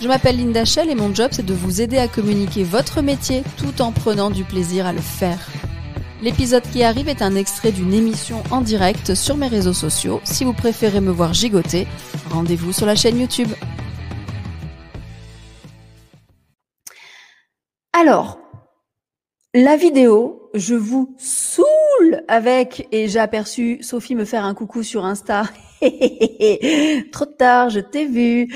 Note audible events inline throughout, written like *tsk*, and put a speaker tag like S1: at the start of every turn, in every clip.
S1: Je m'appelle Linda Shell et mon job c'est de vous aider à communiquer votre métier tout en prenant du plaisir à le faire. L'épisode qui arrive est un extrait d'une émission en direct sur mes réseaux sociaux. Si vous préférez me voir gigoter, rendez-vous sur la chaîne YouTube. Alors, la vidéo, je vous saoule avec, et j'ai aperçu Sophie me faire un coucou sur Insta *laughs* *laughs* Trop tard, je t'ai vu.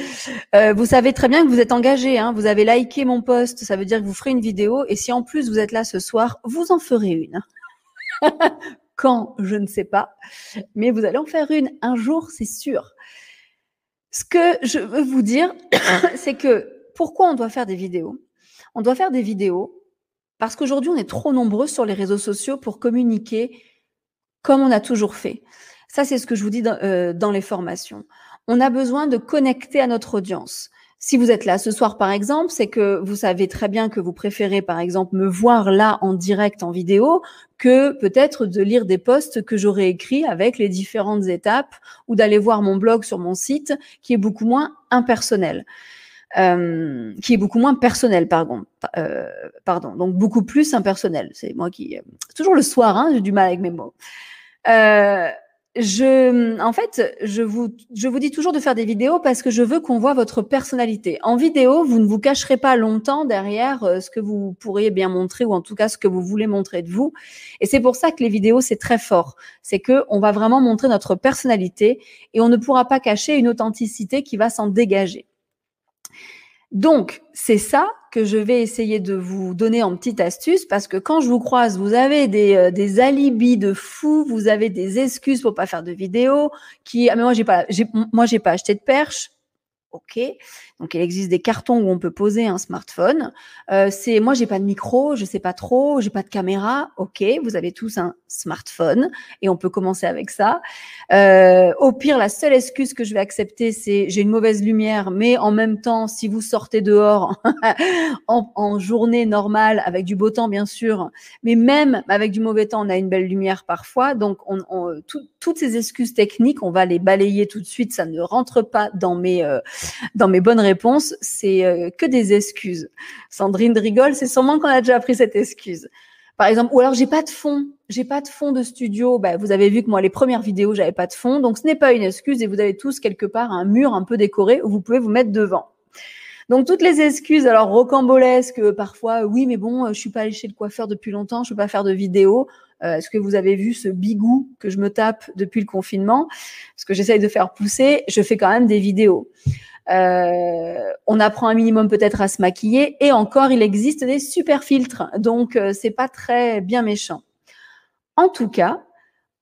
S1: Euh, vous savez très bien que vous êtes engagé. Hein. Vous avez liké mon post, ça veut dire que vous ferez une vidéo. Et si en plus vous êtes là ce soir, vous en ferez une. *laughs* Quand, je ne sais pas. Mais vous allez en faire une un jour, c'est sûr. Ce que je veux vous dire, *coughs* c'est que pourquoi on doit faire des vidéos? On doit faire des vidéos parce qu'aujourd'hui, on est trop nombreux sur les réseaux sociaux pour communiquer comme on a toujours fait. Ça, c'est ce que je vous dis euh, dans, les formations. On a besoin de connecter à notre audience. Si vous êtes là ce soir, par exemple, c'est que vous savez très bien que vous préférez, par exemple, me voir là en direct, en vidéo, que peut-être de lire des posts que j'aurais écrits avec les différentes étapes ou d'aller voir mon blog sur mon site qui est beaucoup moins impersonnel. Euh, qui est beaucoup moins personnel, pardon. Euh, pardon. Donc beaucoup plus impersonnel. C'est moi qui. toujours le soir, hein, j'ai du mal avec mes mots. Je, en fait, je vous, je vous dis toujours de faire des vidéos parce que je veux qu'on voit votre personnalité. En vidéo, vous ne vous cacherez pas longtemps derrière euh, ce que vous pourriez bien montrer ou en tout cas ce que vous voulez montrer de vous. Et c'est pour ça que les vidéos, c'est très fort. C'est que on va vraiment montrer notre personnalité et on ne pourra pas cacher une authenticité qui va s'en dégager. Donc, c'est ça que je vais essayer de vous donner en petite astuce parce que quand je vous croise, vous avez des, euh, des alibis de fous, vous avez des excuses pour pas faire de vidéo, qui, ah mais moi j'ai pas, moi j'ai pas acheté de perche. Ok, donc il existe des cartons où on peut poser un smartphone. Euh, c'est moi j'ai pas de micro, je sais pas trop, j'ai pas de caméra. Ok, vous avez tous un smartphone et on peut commencer avec ça. Euh, au pire, la seule excuse que je vais accepter, c'est j'ai une mauvaise lumière, mais en même temps, si vous sortez dehors *laughs* en, journée normale avec du beau temps bien sûr, mais même avec du mauvais temps, on a une belle lumière parfois. Donc on, on toutes ces excuses techniques, on va les balayer tout de suite. Ça ne rentre pas dans mes euh, dans mes bonnes réponses. C'est euh, que des excuses. Sandrine rigole, c'est sûrement qu'on a déjà appris cette excuse. Par exemple, ou alors j'ai pas de fond, j'ai pas de fond de studio. Bah, vous avez vu que moi les premières vidéos j'avais pas de fond, donc ce n'est pas une excuse et vous avez tous quelque part un mur un peu décoré où vous pouvez vous mettre devant. Donc toutes les excuses, alors rocambolesques, parfois, oui, mais bon, je suis pas allée chez le coiffeur depuis longtemps, je peux pas faire de vidéo. Euh, Est-ce que vous avez vu ce bigou que je me tape depuis le confinement? Parce que j'essaye de faire pousser, je fais quand même des vidéos. Euh, on apprend un minimum peut-être à se maquiller et encore il existe des super filtres, donc euh, c'est pas très bien méchant. En tout cas,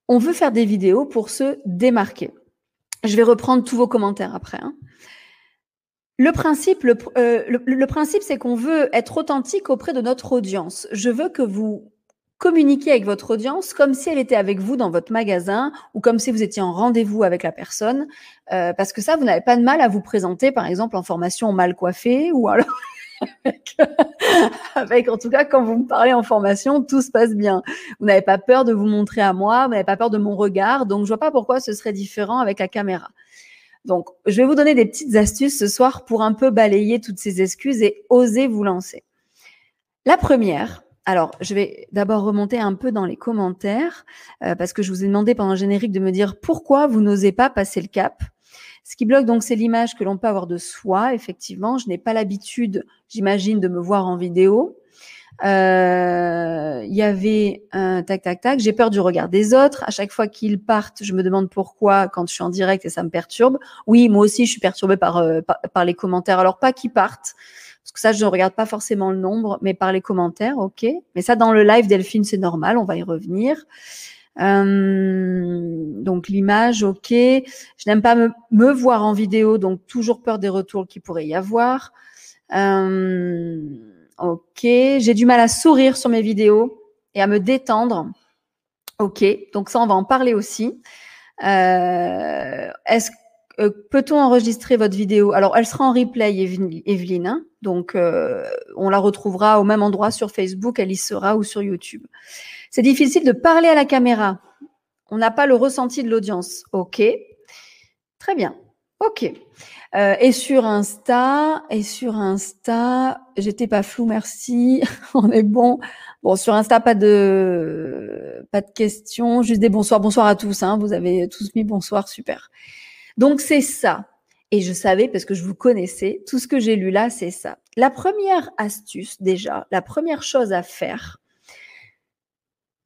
S1: on veut faire des vidéos pour se démarquer. Je vais reprendre tous vos commentaires après. Hein. Le principe, euh, le principe, c'est qu'on veut être authentique auprès de notre audience. Je veux que vous communiquer avec votre audience comme si elle était avec vous dans votre magasin ou comme si vous étiez en rendez-vous avec la personne, euh, parce que ça, vous n'avez pas de mal à vous présenter, par exemple, en formation mal coiffée ou alors *laughs* avec, en tout cas, quand vous me parlez en formation, tout se passe bien. Vous n'avez pas peur de vous montrer à moi, vous n'avez pas peur de mon regard, donc je vois pas pourquoi ce serait différent avec la caméra. Donc, je vais vous donner des petites astuces ce soir pour un peu balayer toutes ces excuses et oser vous lancer. La première, alors, je vais d'abord remonter un peu dans les commentaires euh, parce que je vous ai demandé pendant le générique de me dire pourquoi vous n'osez pas passer le cap. Ce qui bloque donc, c'est l'image que l'on peut avoir de soi. Effectivement, je n'ai pas l'habitude, j'imagine, de me voir en vidéo. Euh, il y avait un tac tac tac. J'ai peur du regard des autres. À chaque fois qu'ils partent, je me demande pourquoi quand je suis en direct et ça me perturbe. Oui, moi aussi, je suis perturbée par, euh, par les commentaires. Alors pas qu'ils partent. Parce que ça, je ne regarde pas forcément le nombre, mais par les commentaires, ok. Mais ça, dans le live, Delphine, c'est normal, on va y revenir. Euh, donc l'image, ok. Je n'aime pas me, voir en vidéo, donc toujours peur des retours qu'il pourrait y avoir. Euh, ok. J'ai du mal à sourire sur mes vidéos. et à me détendre. Ok, donc ça, on va en parler aussi. Euh, est-ce euh, peut-on enregistrer votre vidéo? Alors, elle sera en replay, Evelyne. Hein. donc, euh, on la retrouvera au même endroit sur Facebook, elle y sera ou sur YouTube. C'est difficile de parler à la caméra. On n'a pas le ressenti de l'audience. Ok, très bien. Ok. Euh, et sur Insta, et sur Insta, j'étais pas flou, merci. *laughs* On est bon. Bon, sur Insta, pas de pas de questions, juste des bonsoirs, bonsoir à tous. Hein. Vous avez tous mis bonsoir, super. Donc c'est ça. Et je savais parce que je vous connaissais, tout ce que j'ai lu là, c'est ça. La première astuce déjà, la première chose à faire.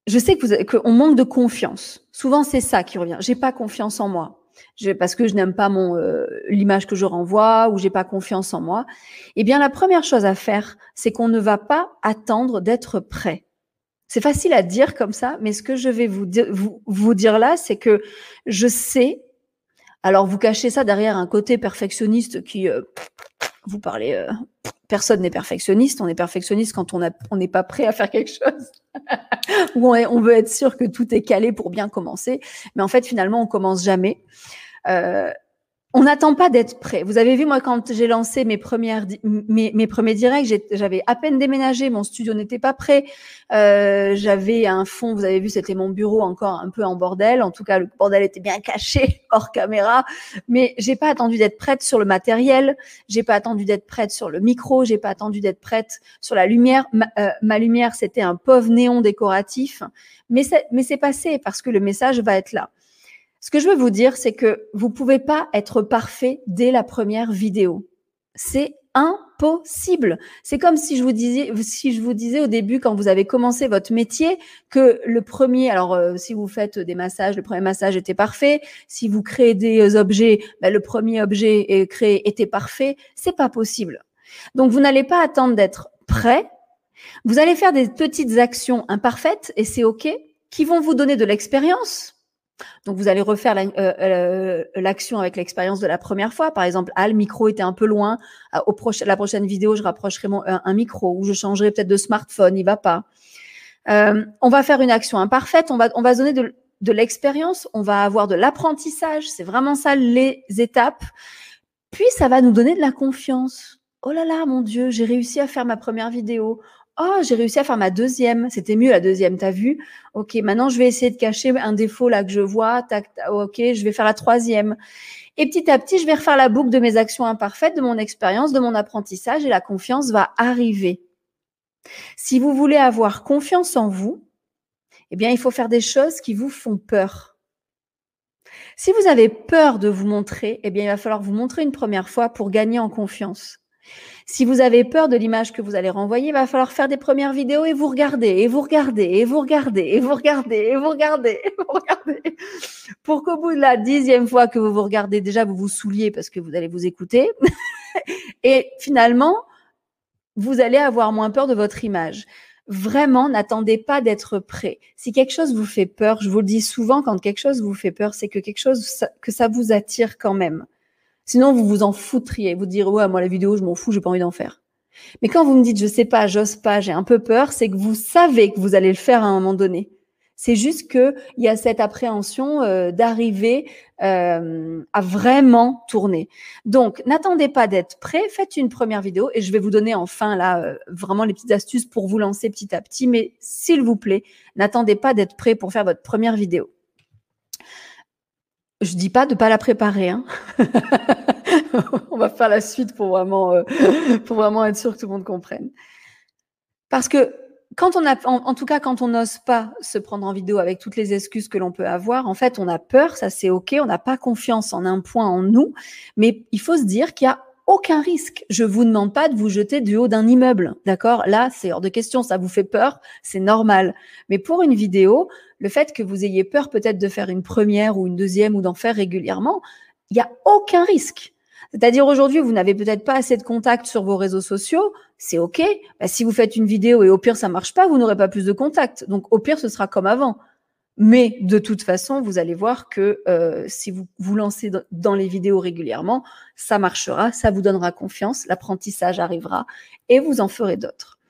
S1: Je sais qu'on manque de confiance. Souvent c'est ça qui revient. J'ai pas confiance en moi parce que je n'aime pas mon euh, l'image que je renvoie ou j'ai pas confiance en moi, eh bien la première chose à faire, c'est qu'on ne va pas attendre d'être prêt. C'est facile à dire comme ça, mais ce que je vais vous dire là, c'est que je sais. Alors vous cachez ça derrière un côté perfectionniste qui euh, vous parlez. Euh, personne n'est perfectionniste. On est perfectionniste quand on n'est on pas prêt à faire quelque chose. *laughs* Ou on, veut être sûr que tout est calé pour bien commencer. Mais en fait, finalement, on commence jamais. Euh, on n'attend pas d'être prêt. Vous avez vu, moi, quand j'ai lancé mes premières, mes, premiers directs, j'avais à peine déménagé, mon studio n'était pas prêt. Euh, j'avais un fond, vous avez vu, c'était mon bureau encore un peu en bordel. En tout cas, le bordel était bien *laughs* caché hors caméra. Mais j'ai pas attendu d'être prête sur le matériel. J'ai pas attendu d'être prête sur le micro. J'ai pas attendu d'être prête sur la lumière. Ma, euh, ma lumière, c'était un pauvre néon décoratif. Mais c'est, mais c'est passé parce que le message va être là. Ce que je veux vous dire, c'est que vous pouvez pas être parfait dès la première vidéo. C'est impossible. C'est comme si je vous disais, si je vous disais au début, quand vous avez commencé votre métier, que le premier, alors euh, si vous faites des massages, le premier massage était parfait. Si vous créez des objets, ben, le premier objet créé était parfait. C'est pas possible. Donc vous n'allez pas attendre d'être prêt. Vous allez faire des petites actions imparfaites et c'est ok, qui vont vous donner de l'expérience donc, vous allez refaire euh, euh, l'action avec l'expérience de la première fois. Par exemple, ah, le micro était un peu loin. Ah, la prochaine vidéo, je rapprocherai un, micro ou je changerai peut-être de smartphone. Il va pas. Euh, on va faire une action imparfaite. On va, on donner de l'expérience. On va avoir de l'apprentissage. C'est vraiment ça les étapes. Puis, ça va nous donner de la confiance. Oh là là, mon Dieu, j'ai réussi à faire ma première vidéo. Oh, j'ai réussi à faire ma deuxième. C'était mieux la deuxième, t'as vu? Ok, maintenant je vais essayer de cacher un défaut là que je vois. Tac, ok, je vais faire la troisième. Et petit à petit, je vais refaire la boucle de mes actions imparfaites, de mon expérience, de mon apprentissage et la confiance va arriver. Si vous voulez avoir confiance en vous, eh bien, il faut faire des choses qui vous font peur. Si vous avez peur de vous montrer, eh bien, il va falloir vous montrer une première fois pour gagner en confiance. Si vous avez peur de l'image que vous allez renvoyer, il va falloir faire des premières vidéos et vous regarder, et vous regarder, et vous regarder, et vous regarder, et vous regarder, et vous regarder. Pour qu'au bout de la dixième fois que vous vous regardez, déjà vous vous souliez parce que vous allez vous écouter. *laughs* et finalement, vous allez avoir moins peur de votre image. Vraiment, n'attendez pas d'être prêt. Si quelque chose vous fait peur, je vous le dis souvent, quand quelque chose vous fait peur, c'est que quelque chose, que ça vous attire quand même. Sinon, vous vous en foutriez. Vous direz, ouais, moi, la vidéo, je m'en fous, j'ai pas envie d'en faire. Mais quand vous me dites, je sais pas, j'ose pas, j'ai un peu peur, c'est que vous savez que vous allez le faire à un moment donné. C'est juste que il y a cette appréhension euh, d'arriver euh, à vraiment tourner. Donc, n'attendez pas d'être prêt. Faites une première vidéo et je vais vous donner enfin là euh, vraiment les petites astuces pour vous lancer petit à petit. Mais s'il vous plaît, n'attendez pas d'être prêt pour faire votre première vidéo. Je dis pas de pas la préparer. Hein. *laughs* On va faire la suite pour vraiment, euh, pour vraiment être sûr que tout le monde comprenne. Parce que quand on a, en, tout cas, quand on n'ose pas se prendre en vidéo avec toutes les excuses que l'on peut avoir, en fait, on a peur, ça c'est ok, on n'a pas confiance en un point en nous, mais il faut se dire qu'il y a aucun risque. Je vous demande pas de vous jeter du haut d'un immeuble, d'accord? Là, c'est hors de question, ça vous fait peur, c'est normal. Mais pour une vidéo, le fait que vous ayez peur peut-être de faire une première ou une deuxième ou d'en faire régulièrement, il n'y a aucun risque. C'est-à-dire aujourd'hui, vous n'avez peut-être pas assez de contacts sur vos réseaux sociaux, c'est OK. Bah, si vous faites une vidéo et au pire ça marche pas, vous n'aurez pas plus de contacts. Donc au pire, ce sera comme avant. Mais de toute façon, vous allez voir que euh, si vous vous lancez dans les vidéos régulièrement, ça marchera, ça vous donnera confiance, l'apprentissage arrivera et vous en ferez d'autres.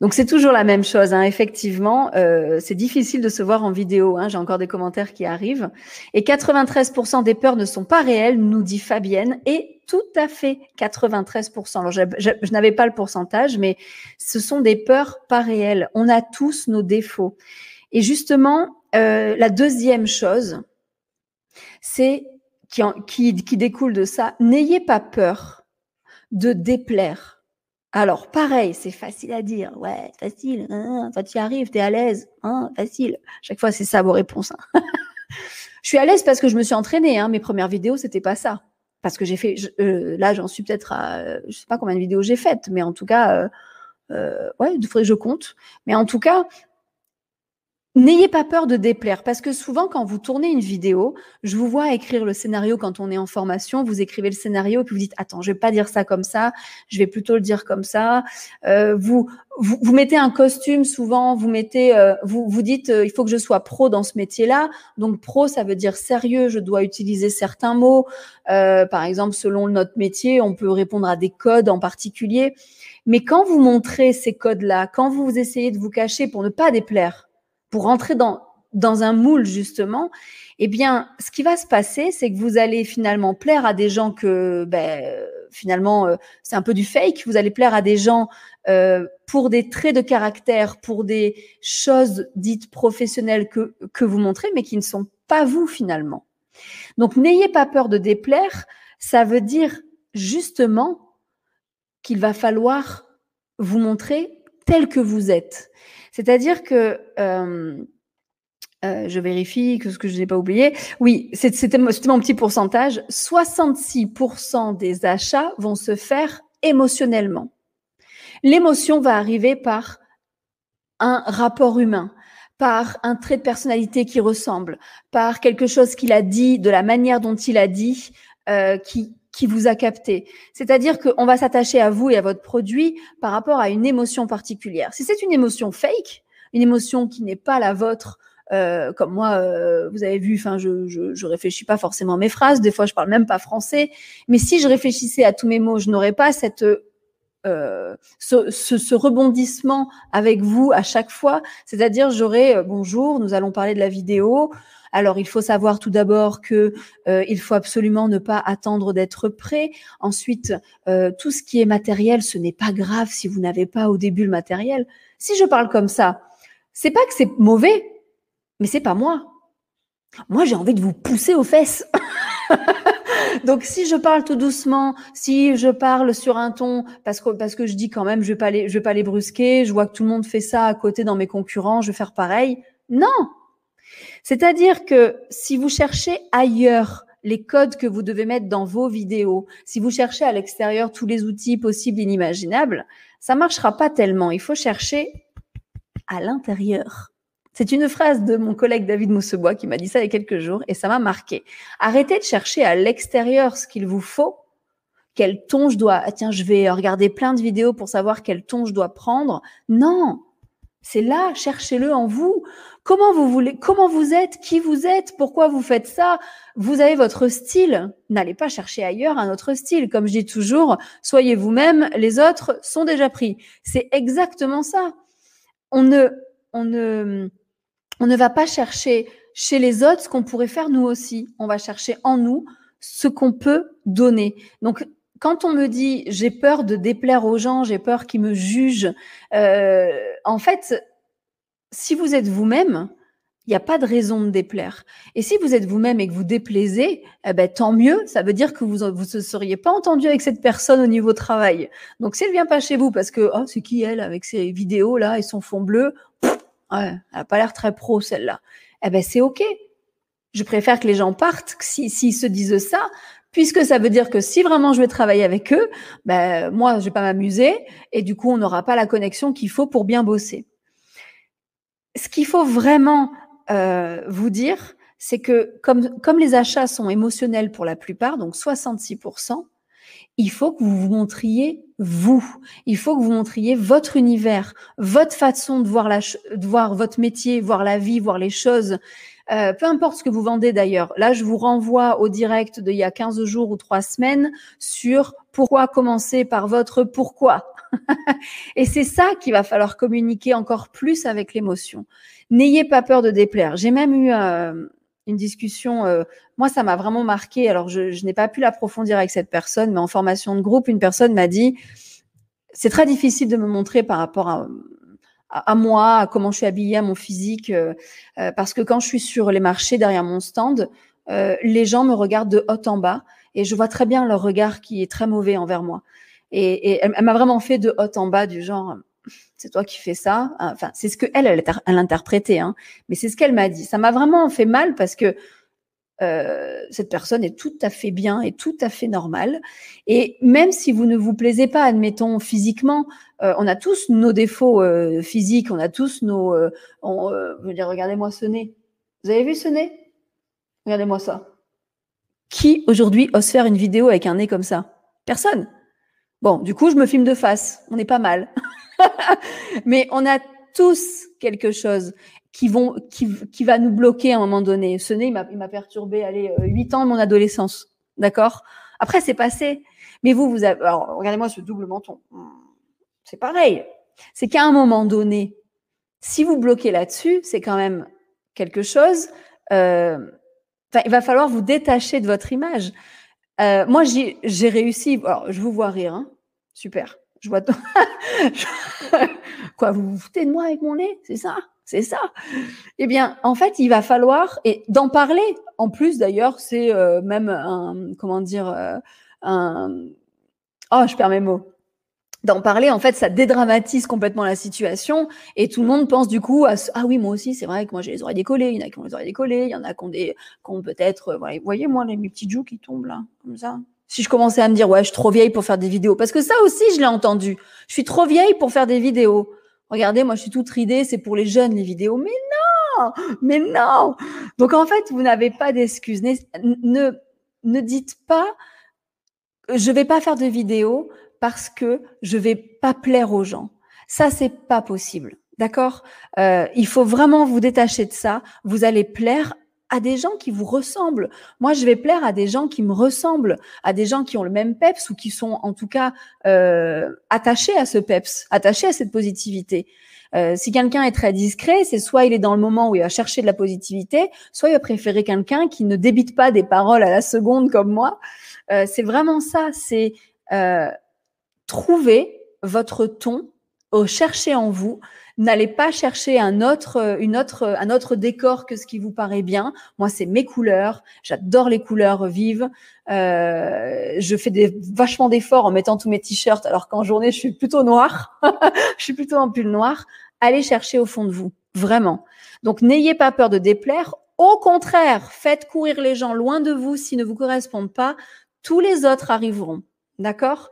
S1: Donc c'est toujours la même chose, hein. effectivement. Euh, c'est difficile de se voir en vidéo. Hein. J'ai encore des commentaires qui arrivent. Et 93% des peurs ne sont pas réelles, nous dit Fabienne. Et tout à fait 93%. Alors je, je n'avais pas le pourcentage, mais ce sont des peurs pas réelles. On a tous nos défauts. Et justement, euh, la deuxième chose, c'est qui découle de ça, n'ayez pas peur de déplaire alors, pareil, c'est facile à dire. Ouais, facile. Hein, quand tu y arrives, tu es à l'aise. Hein, facile. Chaque fois, c'est ça vos réponses. Hein. *laughs* je suis à l'aise parce que je me suis entraînée. Hein. Mes premières vidéos, c'était pas ça. Parce que j'ai fait. Euh, là, j'en suis peut-être à. Je sais pas combien de vidéos j'ai faites, mais en tout cas. Euh, euh, ouais, il faudrait que je compte. Mais en tout cas, N'ayez pas peur de déplaire, parce que souvent, quand vous tournez une vidéo, je vous vois écrire le scénario quand on est en formation, vous écrivez le scénario et puis vous dites, attends, je vais pas dire ça comme ça, je vais plutôt le dire comme ça. Euh, vous, vous, mettez un costume souvent, vous mettez, euh, vous, vous dites, euh, il faut que je sois pro dans ce métier-là. Donc pro, ça veut dire sérieux, je dois utiliser certains mots. par exemple, selon notre métier, on peut répondre à des codes en particulier. Mais quand vous montrez ces codes-là, quand vous essayez de vous cacher pour ne pas déplaire, pour rentrer dans, un moule, justement, eh bien, ce qui va se passer, c'est que vous allez finalement plaire à des gens que, ben, finalement, euh, c'est un peu du fake. Vous allez plaire à des gens euh, pour des traits de caractère, pour des choses dites professionnelles que, que vous montrez, mais qui ne sont pas vous, finalement. Donc, n'ayez pas peur de déplaire. Ça veut dire justement qu'il va falloir vous montrer tel que vous êtes. C'est-à-dire que euh, euh, je vérifie que ce que je n'ai pas oublié. Oui, c'était mon petit pourcentage. 66% des achats vont se faire émotionnellement. L'émotion va arriver par un rapport humain, par un trait de personnalité qui ressemble, par quelque chose qu'il a dit, de la manière dont il a dit, euh, qui, qui vous a capté. C'est-à-dire qu'on va s'attacher à vous et à votre produit par rapport à une émotion particulière. Si c'est une émotion fake, une émotion qui n'est pas la vôtre, euh, comme moi, euh, vous avez vu, enfin, je, je, je, réfléchis pas forcément mes phrases. Des fois, je parle même pas français. Mais si je réfléchissais à tous mes mots, je n'aurais pas cette euh, ce, ce, ce, rebondissement avec vous à chaque fois. C'est-à-dire, j'aurais euh, bonjour, nous allons parler de la vidéo. Alors, il faut savoir tout d'abord que euh, il faut absolument ne pas attendre d'être prêt. Ensuite, euh, tout ce qui est matériel, ce n'est pas grave si vous n'avez pas au début le matériel. Si je parle comme ça, c'est pas que c'est mauvais, mais c'est pas moi. Moi, j'ai envie de vous pousser aux fesses. *laughs* Donc, si je parle tout doucement, si je parle sur un ton, parce que, parce que je dis quand même, je vais pas les, je vais pas les brusquer, je vois que tout le monde fait ça à côté dans mes concurrents, je vais faire pareil. Non! C'est-à-dire que si vous cherchez ailleurs les codes que vous devez mettre dans vos vidéos, si vous cherchez à l'extérieur tous les outils possibles, inimaginables, ça marchera pas tellement. Il faut chercher à l'intérieur. C'est une phrase de mon collègue David Moussebois qui m'a dit ça il y a quelques jours et ça m'a marqué. Arrêtez de chercher à l'extérieur ce qu'il vous faut. Quel ton je dois, ah tiens, je vais regarder plein de vidéos pour savoir quel ton je dois prendre. Non, c'est là, cherchez-le en vous. Comment vous voulez, comment vous êtes, qui vous êtes, pourquoi vous faites ça? Vous avez votre style. N'allez pas chercher ailleurs un autre style. Comme je dis toujours, soyez vous-même, les autres sont déjà pris. C'est exactement ça. On ne, on ne, on ne va pas chercher chez les autres ce qu'on pourrait faire nous aussi. On va chercher en nous ce qu'on peut donner. Donc, quand on me dit j'ai peur de déplaire aux gens, j'ai peur qu'ils me jugent, euh, en fait, si vous êtes vous-même, il n'y a pas de raison de déplaire. Et si vous êtes vous-même et que vous déplaisez, eh ben, tant mieux. Ça veut dire que vous ne seriez pas entendu avec cette personne au niveau travail. Donc, si elle vient pas chez vous parce que, oh, c'est qui elle avec ses vidéos là et son fond bleu, ouais, elle n'a pas l'air très pro celle-là. Eh ben, c'est OK. Je préfère que les gens partent s'ils si, se disent ça puisque ça veut dire que si vraiment je vais travailler avec eux, ben, moi, je vais pas m'amuser et du coup, on n'aura pas la connexion qu'il faut pour bien bosser. Ce qu'il faut vraiment euh, vous dire, c'est que comme, comme les achats sont émotionnels pour la plupart, donc 66%, il faut que vous vous montriez vous. Il faut que vous montriez votre univers, votre façon de voir, la, de voir votre métier, voir la vie, voir les choses. Euh, peu importe ce que vous vendez d'ailleurs. Là, je vous renvoie au direct d'il y a 15 jours ou 3 semaines sur pourquoi commencer par votre pourquoi. *laughs* et c'est ça qu'il va falloir communiquer encore plus avec l'émotion. N'ayez pas peur de déplaire. J'ai même eu euh, une discussion, euh, moi ça m'a vraiment marqué, alors je, n'ai pas pu l'approfondir avec cette personne, mais en formation de groupe, une personne m'a dit, c'est très difficile de me montrer par rapport à, moi, à comment je suis habillée, à mon physique, euh, parce que quand je suis sur les marchés derrière mon stand, les gens me regardent de haut en bas et je vois très bien leur regard qui est très mauvais envers moi. Et, et elle, m'a vraiment fait de haut en bas du genre, c'est toi qui fais ça. Enfin, c'est ce que elle, elle, elle interprété, hein. Mais c'est ce qu'elle m'a dit. Ça m'a vraiment fait mal parce que euh, cette personne est tout à fait bien et tout à fait normale. Et même si vous ne vous plaisez pas, admettons physiquement, euh, on a tous nos défauts euh, physiques, on a tous nos. On, je veux dire, regardez-moi ce nez. Vous avez vu ce nez Regardez-moi ça. Qui aujourd'hui ose faire une vidéo avec un nez comme ça? Personne. Bon, du coup, je me filme de face. On est pas mal. *laughs* Mais on a tous quelque chose qui vont, qui, qui va nous bloquer à un moment donné. Ce nez, il m'a perturbé, allez, euh, huit ans de mon adolescence. D'accord? Après, c'est passé. Mais vous, vous avez, alors, regardez-moi ce double menton. C'est pareil. C'est qu'à un moment donné, si vous bloquez là-dessus, c'est quand même quelque chose. Euh, il va falloir vous détacher de votre image. Euh, moi, j'ai réussi. Alors, je vous vois rire. Hein Super. Je vois. *laughs* Quoi, vous vous foutez de moi avec mon nez? C'est ça? C'est ça? Eh bien, en fait, il va falloir et d'en parler. En plus, d'ailleurs, c'est euh, même un comment dire euh, un oh, je perds mes mots. D'en parler, en fait, ça dédramatise complètement la situation et tout le monde pense du coup à ah oui moi aussi c'est vrai que moi j'ai les oreilles décollées, il y en a qui ont les oreilles décollées, il y en a qui ont des qui peut-être euh, vous voyez moi les mes petits joues qui tombent là comme ça. Si je commençais à me dire ouais je suis trop vieille pour faire des vidéos parce que ça aussi je l'ai entendu, je suis trop vieille pour faire des vidéos. Regardez, moi, je suis toute ridée, c'est pour les jeunes, les vidéos. Mais non, mais non. Donc, en fait, vous n'avez pas d'excuses. Ne, ne dites pas, je vais pas faire de vidéo parce que je vais pas plaire aux gens. Ça, c'est pas possible. D'accord? Euh, Il faut vraiment vous détacher de ça. Vous allez plaire à des gens qui vous ressemblent. Moi, je vais plaire à des gens qui me ressemblent, à des gens qui ont le même peps ou qui sont en tout cas euh, attachés à ce peps, attachés à cette positivité. Euh, si quelqu'un est très discret, c'est soit il est dans le moment où il va chercher de la positivité, soit il va préférer quelqu'un qui ne débite pas des paroles à la seconde comme moi. Euh, c'est vraiment ça, c'est trouver votre ton, chercher en vous N'allez pas chercher un autre, euh, une autre, un autre décor que ce qui vous paraît bien. Moi, c'est mes couleurs. J'adore les couleurs vives. Euh, je fais des, vachement d'efforts en mettant tous mes t-shirts, alors qu'en journée, je suis plutôt noire. *laughs* je suis plutôt en pull noir. Allez chercher au fond de vous, vraiment. Donc, n'ayez pas peur de déplaire. Au contraire, faites courir les gens loin de vous s'ils ne vous correspondent pas. Tous les autres arriveront. D'accord?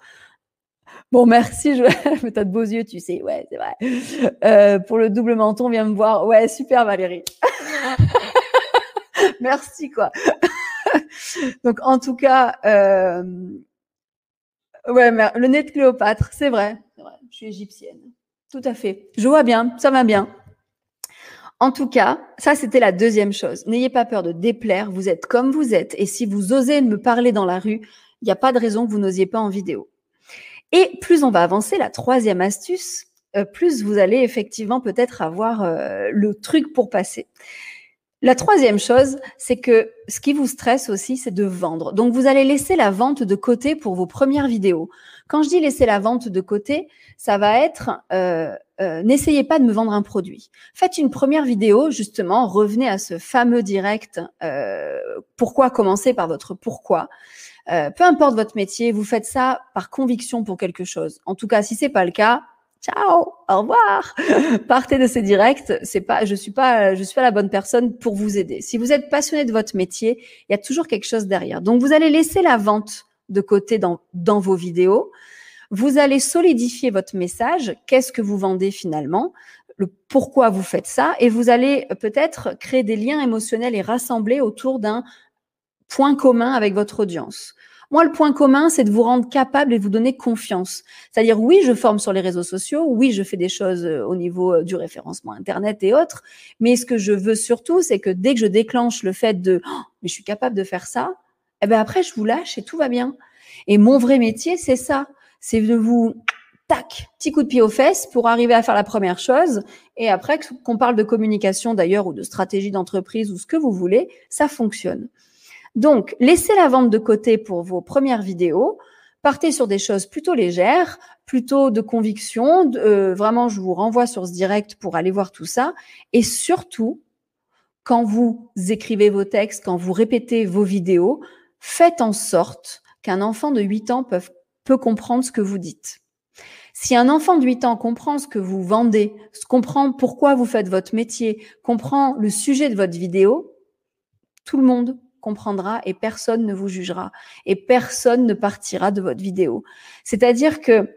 S1: Bon, merci, je... mais t'as de beaux yeux, tu sais, ouais, c'est vrai. Euh, pour le double menton, viens me voir. Ouais, super Valérie. *laughs* merci, quoi. *laughs* Donc, en tout cas, euh... ouais, mais le nez de Cléopâtre, c'est vrai, vrai, je suis égyptienne. Tout à fait. Je vois bien, ça va bien. En tout cas, ça c'était la deuxième chose. N'ayez pas peur de déplaire, vous êtes comme vous êtes. Et si vous osez me parler dans la rue, il n'y a pas de raison que vous n'osiez pas en vidéo. Et plus on va avancer, la troisième astuce, euh, plus vous allez effectivement peut-être avoir euh, le truc pour passer. La troisième chose, c'est que ce qui vous stresse aussi, c'est de vendre. Donc, vous allez laisser la vente de côté pour vos premières vidéos. Quand je dis laisser la vente de côté, ça va être euh, n'essayez pas de me vendre un produit. Faites une première vidéo, justement, revenez à ce fameux direct. pourquoi commencer par votre pourquoi euh, peu importe votre métier, vous faites ça par conviction pour quelque chose. En tout cas, si c'est pas le cas, ciao, au revoir. *laughs* Partez de ces directs. C'est pas, je suis pas, je suis pas la bonne personne pour vous aider. Si vous êtes passionné de votre métier, il y a toujours quelque chose derrière. Donc, vous allez laisser la vente de côté dans, dans vos vidéos. Vous allez solidifier votre message. Qu'est-ce que vous vendez finalement? Le pourquoi vous faites ça? Et vous allez peut-être créer des liens émotionnels et rassembler autour d'un point commun avec votre audience. Moi, le point commun, c'est de vous rendre capable et vous donner confiance. C'est-à-dire, oui, je forme sur les réseaux sociaux, oui, je fais des choses euh, au niveau euh, du référencement Internet et autres, mais ce que je veux surtout, c'est que dès que je déclenche le fait de oh, mais je suis capable de faire ça, eh ben après, je vous lâche et tout va bien. Et mon vrai métier, c'est ça. C'est de vous tac, petit coup de pied aux fesses pour arriver à faire la première chose. Et après, qu'on parle de communication d'ailleurs ou de stratégie d'entreprise ou ce que vous voulez, ça fonctionne. Donc, laissez la vente de côté pour vos premières vidéos. Partez sur des choses plutôt légères, plutôt de conviction. Euh, vraiment, je vous renvoie sur ce direct pour aller voir tout ça. Et surtout, quand vous écrivez vos textes, quand vous répétez vos vidéos, faites en sorte qu'un enfant de 8 ans peut, peut comprendre ce que vous dites. Si un enfant de 8 ans comprend ce que vous vendez, comprend pourquoi vous faites votre métier, comprend le sujet de votre vidéo, tout le monde comprendra et personne ne vous jugera et personne ne partira de votre vidéo. C'est-à-dire que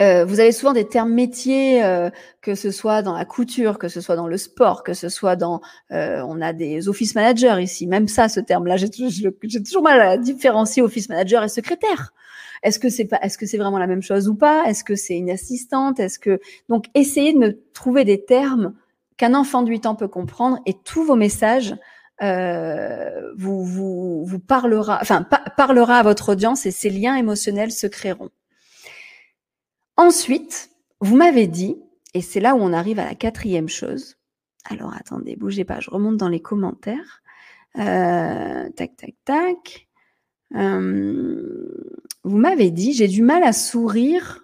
S1: euh, vous avez souvent des termes métiers, euh, que ce soit dans la couture, que ce soit dans le sport, que ce soit dans, euh, on a des office managers ici, même ça, ce terme-là, j'ai toujours mal à différencier office manager et secrétaire. Est-ce que c'est pas, est-ce que c'est vraiment la même chose ou pas? Est-ce que c'est une assistante? Est-ce que donc essayez de me trouver des termes qu'un enfant de 8 ans peut comprendre et tous vos messages euh, vous, vous, parlera, enfin, parlera à votre audience et ces liens émotionnels se créeront. Ensuite, vous m'avez dit, et c'est là où on arrive à la quatrième chose. Alors attendez, bougez pas, je remonte dans les commentaires. Euh, tac, tac, tac. Euh, vous m'avez dit, j'ai du mal à sourire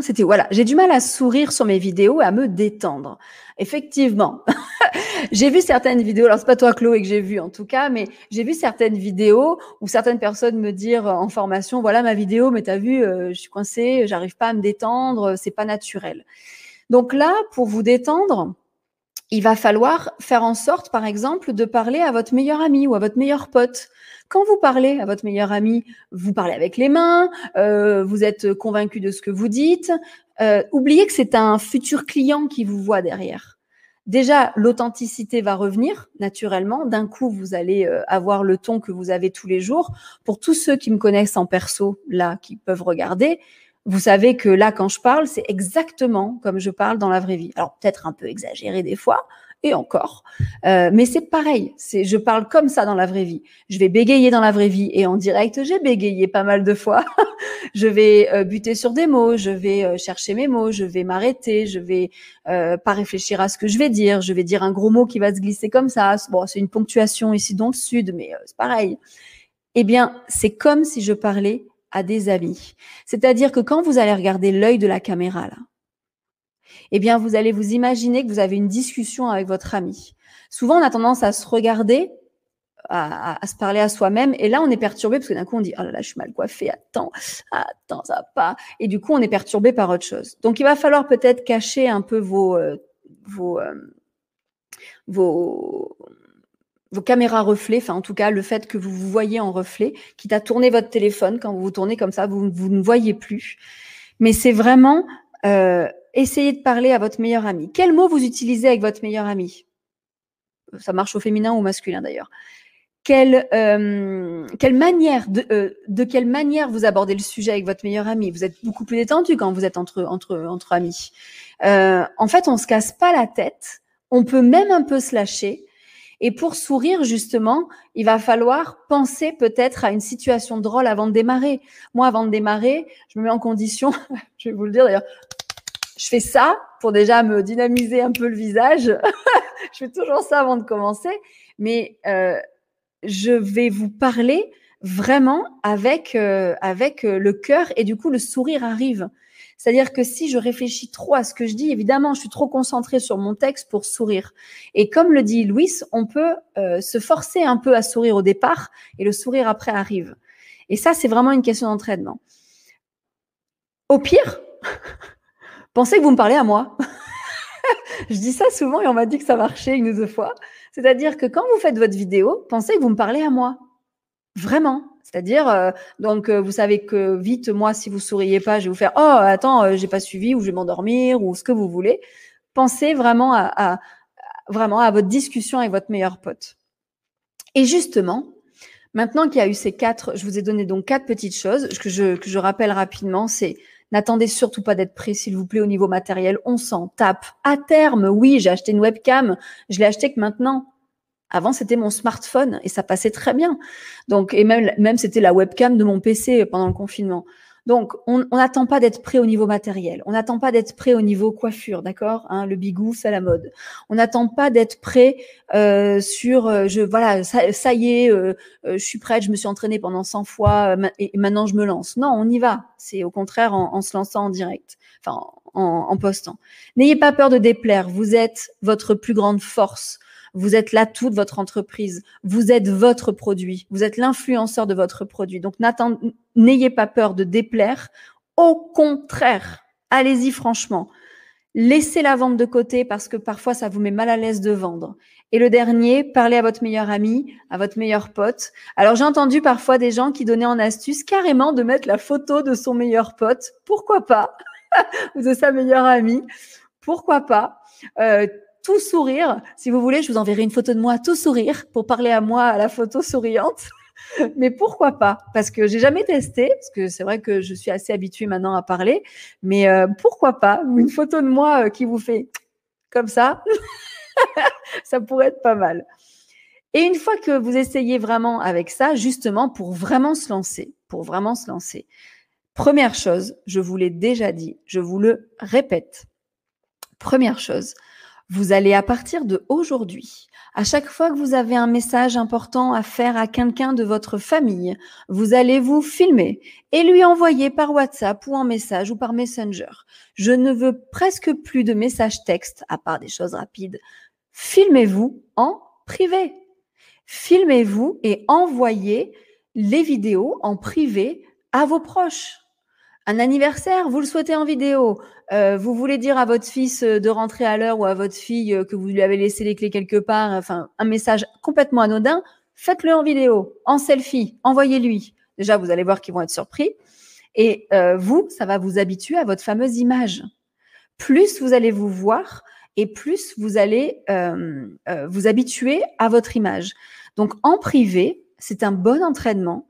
S1: c'était voilà, j'ai du mal à sourire sur mes vidéos et à me détendre. Effectivement, *laughs* j'ai vu certaines vidéos. Alors c'est pas toi Chloé que j'ai vu en tout cas, mais j'ai vu certaines vidéos où certaines personnes me dire en formation, voilà ma vidéo, mais t'as vu, euh, je suis coincée, j'arrive pas à me détendre, c'est pas naturel. Donc là, pour vous détendre, il va falloir faire en sorte, par exemple, de parler à votre meilleur ami ou à votre meilleur pote. Quand vous parlez à votre meilleur ami, vous parlez avec les mains, euh, vous êtes convaincu de ce que vous dites. Euh, oubliez que c'est un futur client qui vous voit derrière. Déjà, l'authenticité va revenir naturellement. D'un coup, vous allez euh, avoir le ton que vous avez tous les jours. Pour tous ceux qui me connaissent en perso, là, qui peuvent regarder, vous savez que là, quand je parle, c'est exactement comme je parle dans la vraie vie. Alors peut-être un peu exagéré des fois, et encore. Euh, mais c'est pareil, c'est je parle comme ça dans la vraie vie. Je vais bégayer dans la vraie vie et en direct, j'ai bégayé pas mal de fois. *laughs* je vais euh, buter sur des mots, je vais euh, chercher mes mots, je vais m'arrêter, je vais pas réfléchir à ce que je vais dire, je vais dire un gros mot qui va se glisser comme ça. Bon, c'est une ponctuation ici dans le sud, mais c'est pareil. Eh bien, c'est comme si je parlais à des amis. C'est-à-dire que quand vous allez regarder l'œil de la caméra là, eh bien, vous allez vous imaginer que vous avez une discussion avec votre ami. Souvent, on a tendance à se regarder, à, se parler à soi-même, et là, on est perturbé parce que d'un coup, on dit, oh là là, je suis mal coiffée, attends, attends, ça va pas. Et du coup, on est perturbé par autre chose. Donc, il va falloir peut-être cacher un peu vos, euh, vos, euh, vos, vos caméras reflets, enfin en tout cas le fait que vous vous voyez en reflet, quitte à tourner votre téléphone quand vous vous tournez comme ça, vous, vous ne voyez plus. Mais c'est vraiment euh, essayez de parler à votre meilleur ami. Quel mot vous utilisez avec votre meilleur ami? Ça marche au féminin ou au masculin d'ailleurs. Quelle, euh, manière de, euh, de quelle manière vous abordez le sujet avec votre meilleur ami? Vous êtes beaucoup plus détendu quand vous êtes entre entre entre amis. Euh, en fait, on se casse pas la tête. On peut même un peu se lâcher. Et pour sourire, justement, il va falloir penser peut-être à une situation drôle avant de démarrer. Moi, avant de démarrer, je me mets en condition, *laughs* je vais vous le dire d'ailleurs, je fais ça pour déjà me dynamiser un peu le visage. *laughs* je fais toujours ça avant de commencer, mais euh, je vais vous parler vraiment avec euh, avec euh, le cœur et du coup le sourire arrive. C'est-à-dire que si je réfléchis trop à ce que je dis, évidemment, je suis trop concentrée sur mon texte pour sourire. Et comme le dit Louis, on peut se forcer un peu à sourire au départ et le sourire après arrive. Et ça, c'est vraiment une question d'entraînement. Au pire, *laughs* Pensez que vous me parlez à moi? *laughs* je dis ça souvent et on m'a dit que ça marchait une ou deux fois. C'est-à-dire que quand vous faites votre vidéo, pensez que vous me parlez à moi. Vraiment. C'est-à-dire, euh, donc, euh, vous savez que vite, moi, si vous souriez pas, je vais vous faire, oh, attends, euh, j'ai pas suivi, ou je vais m'endormir, ou ce que vous voulez. Pensez vraiment à, votre discussion avec votre meilleur pote. Et justement, maintenant qu'il y a eu ces quatre, je vous ai donné donc quatre petites choses que je, que je rappelle rapidement, c'est N'attendez surtout pas d'être prêt, s'il vous plaît, au niveau matériel. On s'en tape. À terme, oui, j'ai acheté une webcam. Je l'ai acheté que maintenant. Avant, c'était mon smartphone et ça passait très bien. Donc, et même, même c'était la webcam de mon PC pendant le confinement. Donc, on n'attend pas d'être prêt au niveau matériel. On n'attend pas d'être prêt au niveau coiffure, d'accord hein, Le bigou, c'est la mode. On n'attend pas d'être prêt euh, sur, euh, je voilà, ça, y est, euh, je suis prête, je me suis entraînée pendant 100 fois et maintenant je me lance. Non, on y va. C'est au contraire en, se lançant en direct, enfin en, postant. N'ayez pas peur de déplaire. Vous êtes votre plus grande force. Vous êtes là toute votre entreprise. Vous êtes votre produit. Vous êtes l'influenceur de votre produit. Donc, n'ayez pas peur de déplaire. Au contraire, allez-y franchement. Laissez la vente de côté parce que parfois ça vous met mal à l'aise de vendre. Et le dernier, parlez à votre meilleur ami, à votre meilleur pote. Alors j'ai entendu parfois des gens qui donnaient en astuce carrément de mettre la photo de son meilleur pote. Pourquoi pas? *laughs* Ou de sa meilleure amie. Pourquoi pas? Euh, tout sourire. Si vous voulez, je vous enverrai une photo de moi tout sourire pour parler à moi à la photo souriante. *laughs* mais pourquoi pas? Parce que j'ai jamais testé, parce que c'est vrai que je suis assez habituée maintenant à parler. Mais euh, pourquoi pas? Une photo de moi euh, qui vous fait *tsk* comme ça, *laughs* ça pourrait être pas mal. Et une fois que vous essayez vraiment avec ça, justement pour vraiment se lancer, pour vraiment se lancer, première chose, je vous l'ai déjà dit, je vous le répète. Première chose, vous allez à partir de aujourd'hui, à chaque fois que vous avez un message important à faire à quelqu'un de votre famille, vous allez vous filmer et lui envoyer par WhatsApp ou en message ou par Messenger. Je ne veux presque plus de messages textes, à part des choses rapides. Filmez-vous en privé. Filmez-vous et envoyez les vidéos en privé à vos proches. Un anniversaire, vous le souhaitez en vidéo. Euh, vous voulez dire à votre fils euh, de rentrer à l'heure ou à votre fille euh, que vous lui avez laissé les clés quelque part, enfin un message complètement anodin, faites-le en vidéo, en selfie, envoyez-lui. Déjà, vous allez voir qu'ils vont être surpris. Et vous, ça va vous habituer à votre fameuse image. Plus vous allez vous voir et plus vous allez vous habituer à votre image. Donc en privé, c'est un bon entraînement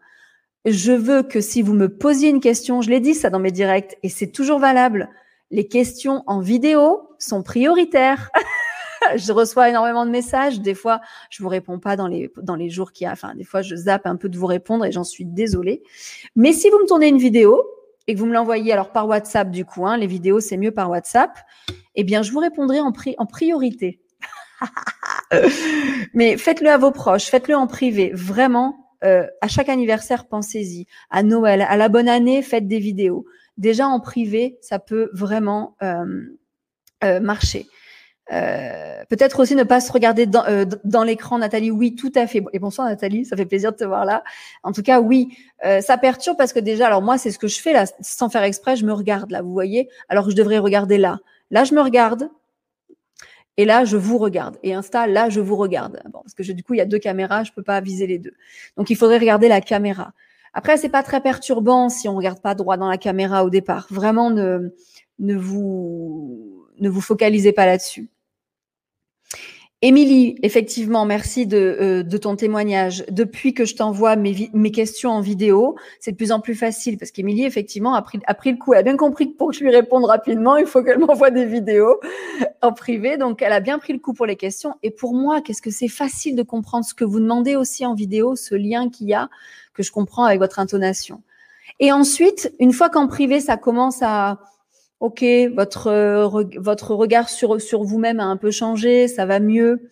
S1: je veux que si vous me posiez une question, je l'ai dit ça dans mes directs et c'est toujours valable, les questions en vidéo sont prioritaires. *laughs* je reçois énormément de messages. Des fois, je vous réponds pas dans les, dans les jours qui a. Enfin, des fois, je zappe un peu de vous répondre et j'en suis désolée. Mais si vous me tournez une vidéo et que vous me l'envoyez alors par WhatsApp, du coup, hein, les vidéos, c'est mieux par WhatsApp, eh bien, je vous répondrai en, en priorité. *laughs* Mais faites-le à vos proches, faites-le en privé. Vraiment, euh, à chaque anniversaire, pensez-y. À Noël, à la bonne année, faites des vidéos. Déjà en privé, ça peut vraiment euh, euh, marcher. Peut-être aussi ne pas se regarder dans, dans l'écran, Nathalie. Oui, tout à fait. Et bonsoir Nathalie, ça fait plaisir de te voir là. En tout cas, oui, ça perturbe parce que déjà, alors moi, c'est ce que je fais là, sans faire exprès, je me regarde là, vous voyez. Alors je devrais regarder là. Là, je me regarde, et là, je vous regarde. Et Insta, là, je vous regarde. Parce que du coup, il y a deux caméras, je peux pas viser les deux. Donc, il faudrait regarder la caméra. Après, c'est pas très perturbant si on regarde pas droit dans la caméra au départ. Vraiment, ne vous focalisez pas là-dessus. Émilie, effectivement, merci de, euh, de, ton témoignage. Depuis que je t'envoie mes, questions en vidéo, c'est de plus en plus facile parce qu'Émilie, effectivement, a a pris le coup. Elle a bien compris que pour que je lui réponde rapidement, il faut qu'elle *laughs* m'envoie des vidéos en privé. Donc, elle a bien pris le coup pour les questions. Et pour moi, qu'est-ce que c'est facile de comprendre ce que vous demandez aussi en vidéo, ce lien qu'il y a, que je comprends avec votre intonation? Et ensuite, une fois qu'en privé, ça commence à ok, votre, votre regard sur, sur vous-même a un peu changé, ça va mieux.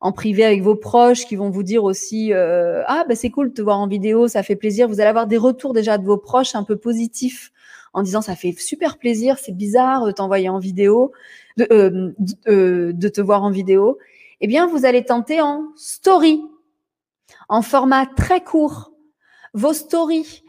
S1: En privé avec vos proches qui vont vous dire aussi euh, ah ben c'est cool de te voir en vidéo, ça fait plaisir. Vous allez avoir des retours déjà de vos proches un peu positifs en disant ça fait super plaisir, c'est bizarre de t'envoyer en vidéo, de, euh, euh, de te voir en vidéo. Eh bien vous allez tenter en story, en format très court. Vos stories,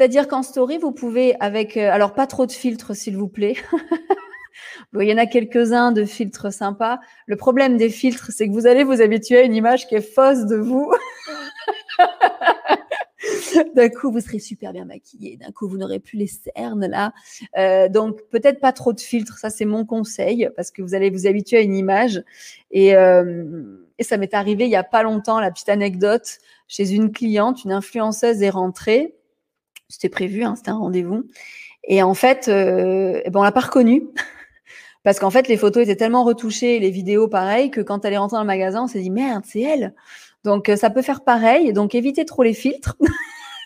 S1: c'est-à-dire qu'en story, vous pouvez, avec, euh, alors pas trop de filtres, s'il vous plaît. *laughs* il y en a quelques-uns de filtres sympas. Le problème des filtres, c'est que vous allez vous habituer à une image qui est fausse de vous. *laughs* d'un coup, vous serez super bien maquillé. D'un coup, vous n'aurez plus les cernes là. Euh, donc, peut-être pas trop de filtres. Ça, c'est mon conseil parce que vous allez vous habituer à une image. Et, euh, et ça m'est arrivé il y a pas longtemps, la petite anecdote. Chez une cliente, une influenceuse est rentrée c'était prévu, hein, c'était un rendez-vous. Et en fait, euh, eh ben on l'a pas reconnue. *laughs* Parce qu'en fait, les photos étaient tellement retouchées, les vidéos pareil, que quand elle est rentrée dans le magasin, on s'est dit merde, c'est elle. Donc euh, ça peut faire pareil. Donc évitez trop les filtres.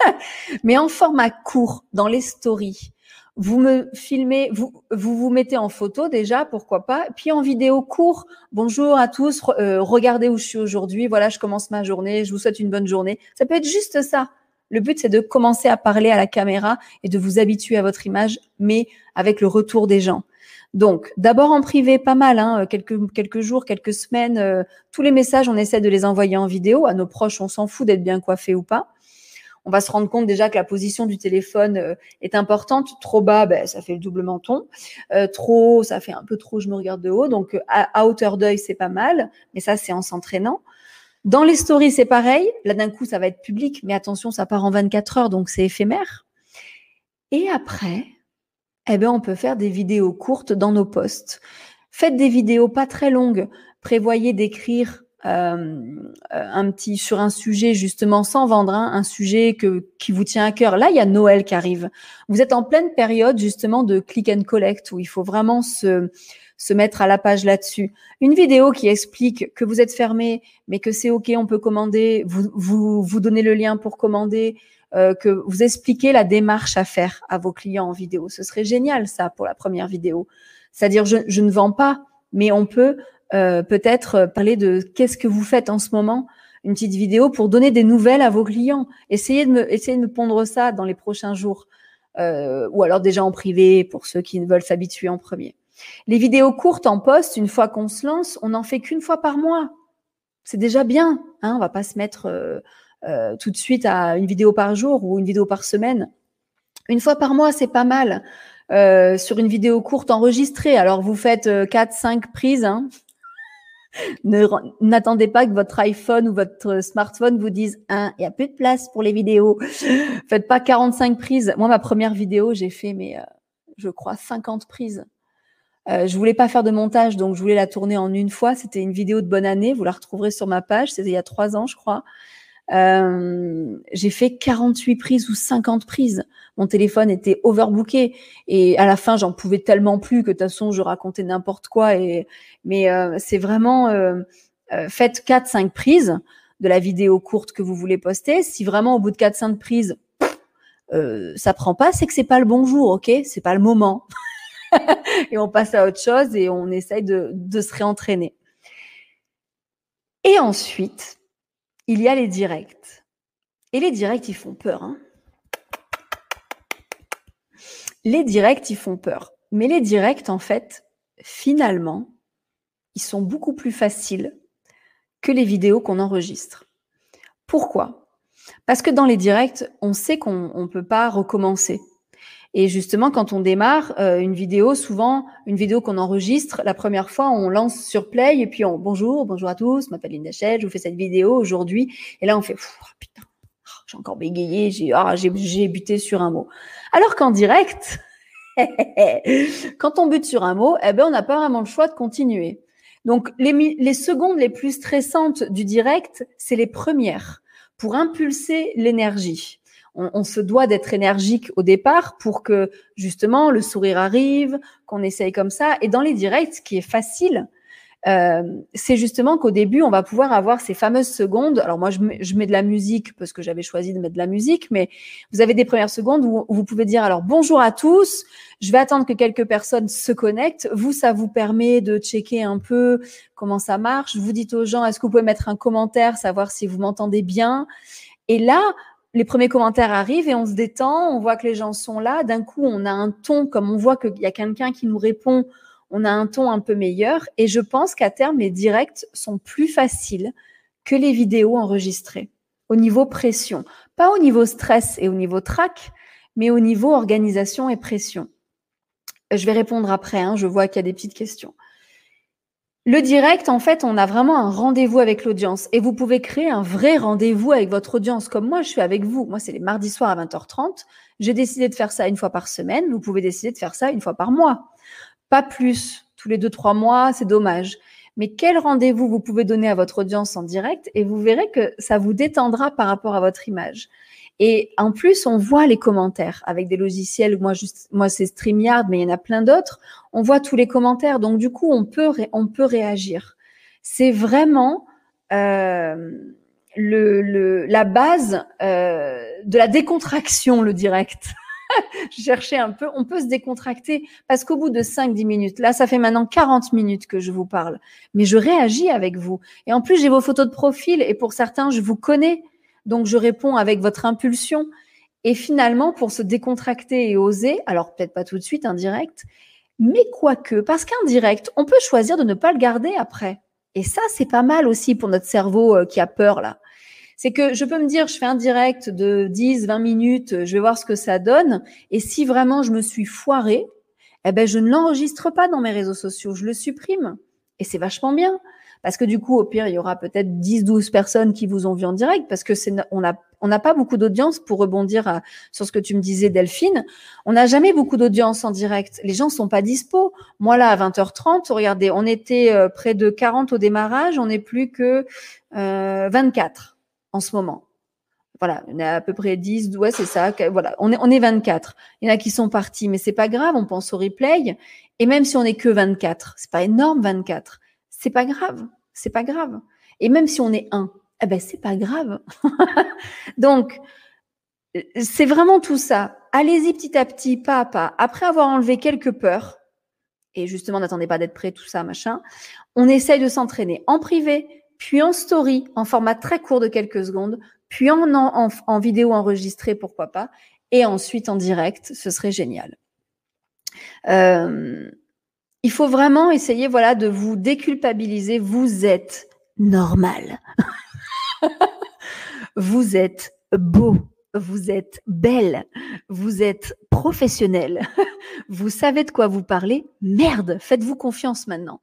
S1: *laughs* mais en format court, dans les stories. Vous me filmez, vous, vous mettez en photo déjà, pourquoi pas, puis en vidéo court. Bonjour à tous, euh, regardez où je suis aujourd'hui. Voilà, je commence ma journée. Je vous souhaite une bonne journée. Ça peut être juste ça. Le but, c'est de commencer à parler à la caméra et de vous habituer à votre image, mais avec le retour des gens. Donc, d'abord en privé, pas mal, hein, quelques, quelques jours, quelques semaines. Euh, tous les messages, on essaie de les envoyer en vidéo. À nos proches, on s'en fout d'être bien coiffé ou pas on va se rendre compte déjà que la position du téléphone euh, est importante. Trop bas, ben, ça fait le double menton. Euh, trop haut, ça fait un peu trop, je me regarde de haut. Donc, à, hauteur d'œil, c'est pas mal. Mais ça, c'est en s'entraînant. Dans les stories, c'est pareil. Là, d'un coup, ça va être public. Mais attention, ça part en 24 heures, donc c'est éphémère. Et après, eh ben, on peut faire des vidéos courtes dans nos posts. Faites des vidéos pas très longues. Prévoyez d'écrire euh, un petit sur un sujet justement sans vendre hein, un sujet que qui vous tient à cœur. Là, il y a Noël qui arrive. Vous êtes en pleine période justement de click and collect où il faut vraiment se se mettre à la page là-dessus. Une vidéo qui explique que vous êtes fermé, mais que c'est ok, on peut commander. Vous vous vous donnez le lien pour commander. Euh, que vous expliquez la démarche à faire à vos clients en vidéo. Ce serait génial ça pour la première vidéo. C'est-à-dire je, je ne vends pas, mais on peut euh, peut-être euh, parler de qu'est-ce que vous faites en ce moment, une petite vidéo pour donner des nouvelles à vos clients. Essayez de me, essayez de me pondre ça dans les prochains jours, euh, ou alors déjà en privé pour ceux qui veulent s'habituer en premier. Les vidéos courtes en poste, une fois qu'on se lance, on n'en fait qu'une fois par mois. C'est déjà bien. Hein on va pas se mettre tout de suite à une vidéo par jour ou une vidéo par semaine. Une fois par mois, c'est pas mal. Sur une vidéo courte enregistrée. Alors vous faites 4-5 prises, hein, N'attendez pas que votre iPhone ou votre smartphone vous dise hein, il y a plus de place pour les vidéos. Faites pas 45 prises. Moi, ma première vidéo, j'ai fait, mais euh, je crois 50 prises. Euh, je voulais pas faire de montage, donc je voulais la tourner en une fois. C'était une vidéo de bonne année. Vous la retrouverez sur ma page. C'était il y a trois ans, je crois. Euh, j'ai fait 48 prises ou 50 prises. Mon téléphone était overbooké et à la fin, j'en pouvais tellement plus que de toute façon, je racontais n'importe quoi. Et mais euh, c'est vraiment euh, euh faites 4-5 prises de la vidéo courte que vous voulez poster. Si vraiment au bout de 4-5 prises, euh, ça prend pas, c'est que c'est pas le bon jour, ok? C'est pas le moment. *laughs* et on passe à autre chose et on essaye de, de se réentraîner. Et ensuite, il y a les directs. Et les directs, ils font peur. Hein les directs, ils font peur. Mais les directs, en fait, finalement, ils sont beaucoup plus faciles que les vidéos qu'on enregistre. Pourquoi? Parce que dans les directs, on sait qu'on ne peut pas recommencer. Et justement, quand on démarre euh, une vidéo, souvent une vidéo qu'on enregistre, la première fois, on lance sur play et puis on bonjour, bonjour à tous, je m'appelle Linda Shell, je vous fais cette vidéo aujourd'hui. Et là, on fait oh, putain, oh, j'ai encore bégayé, j'ai ah, j'ai buté sur un mot. Alors qu'en direct, *laughs* quand on bute sur un mot, eh ben on n'a pas vraiment le choix de continuer. Donc les secondes les plus stressantes du direct, c'est les premières pour impulser l'énergie on, se doit d'être énergique au départ pour que justement le sourire arrive, qu'on essaye comme ça. Et dans les directs, ce qui est facile, euh, c'est justement qu'au début, on va pouvoir avoir ces fameuses secondes. Alors moi, je mets, de la musique parce que j'avais choisi de mettre de la musique, mais vous avez des premières secondes où, vous pouvez dire alors bonjour à tous. Je vais attendre que quelques personnes se connectent. Vous, ça vous permet de checker un peu comment ça marche. Vous dites aux gens est-ce que vous pouvez mettre un commentaire, savoir si vous m'entendez bien? Et là, les premiers commentaires arrivent et on se détend, on voit que les gens sont là. D'un coup, on a un ton, comme on voit qu'il y a quelqu'un qui nous répond, on a un ton un peu meilleur. Et je pense qu'à terme, les directs sont plus faciles que les vidéos enregistrées au niveau pression. Pas au niveau stress et au niveau track, mais au niveau organisation et pression. Je vais répondre après, hein, je vois qu'il y a des petites questions. Le direct, en fait, on a vraiment un rendez-vous avec l'audience et vous pouvez créer un vrai rendez-vous avec votre audience comme moi, je suis avec vous. Moi, c'est les mardis soirs à 20h30. J'ai décidé de faire ça une fois par semaine. Vous pouvez décider de faire ça une fois par mois. Pas plus. Tous les deux, trois mois, c'est dommage. Mais quel rendez-vous vous pouvez donner à votre audience en direct et vous verrez que ça vous détendra par rapport à votre image. Et en plus, on voit les commentaires avec des logiciels. Moi, c'est StreamYard, mais il y en a plein d'autres. On voit tous les commentaires. Donc, du coup, on peut, on peut réagir. C'est vraiment euh, le, le, la base euh, de la décontraction, le direct. *laughs* je cherchais un peu, on peut se décontracter parce qu'au bout de 5-10 minutes, là, ça fait maintenant 40 minutes que je vous parle, mais je réagis avec vous. Et en plus, j'ai vos photos de profil et pour certains, je vous connais, donc je réponds avec votre impulsion. Et finalement, pour se décontracter et oser, alors peut-être pas tout de suite, un direct, mais quoique, parce qu'un direct, on peut choisir de ne pas le garder après. Et ça, c'est pas mal aussi pour notre cerveau euh, qui a peur là c'est que je peux me dire, je fais un direct de 10, 20 minutes, je vais voir ce que ça donne. Et si vraiment je me suis foirée, eh ben, je ne l'enregistre pas dans mes réseaux sociaux, je le supprime. Et c'est vachement bien. Parce que du coup, au pire, il y aura peut-être 10, 12 personnes qui vous ont vu en direct parce que c'est, on n'a on n'a pas beaucoup d'audience pour rebondir sur ce que tu me disais, Delphine. On n'a jamais beaucoup d'audience en direct. Les gens sont pas dispo. Moi, là, à 20h30, regardez, on était euh, près de 40 au démarrage, on n'est plus que euh, 24 en ce moment. Voilà, on est à peu près 10, ouais, c'est ça. Voilà, on est, on est 24. Il y en a qui sont partis, mais c'est pas grave, on pense au replay. Et même si on est que 24, c'est pas énorme 24. C'est pas grave, c'est pas grave. Et même si on est un, eh ben c'est pas grave. *laughs* Donc, c'est vraiment tout ça. Allez-y petit à petit, pas à pas. Après avoir enlevé quelques peurs, et justement, n'attendez pas d'être prêt, tout ça, machin, on essaye de s'entraîner en privé, puis en story, en format très court de quelques secondes, puis en, en, vidéo enregistrée, pourquoi pas, et ensuite en direct, ce serait génial. Euh, il faut vraiment essayer voilà, de vous déculpabiliser. Vous êtes normal. *laughs* vous êtes beau. Vous êtes belle. Vous êtes professionnel. *laughs* vous savez de quoi vous parlez. Merde, faites-vous confiance maintenant.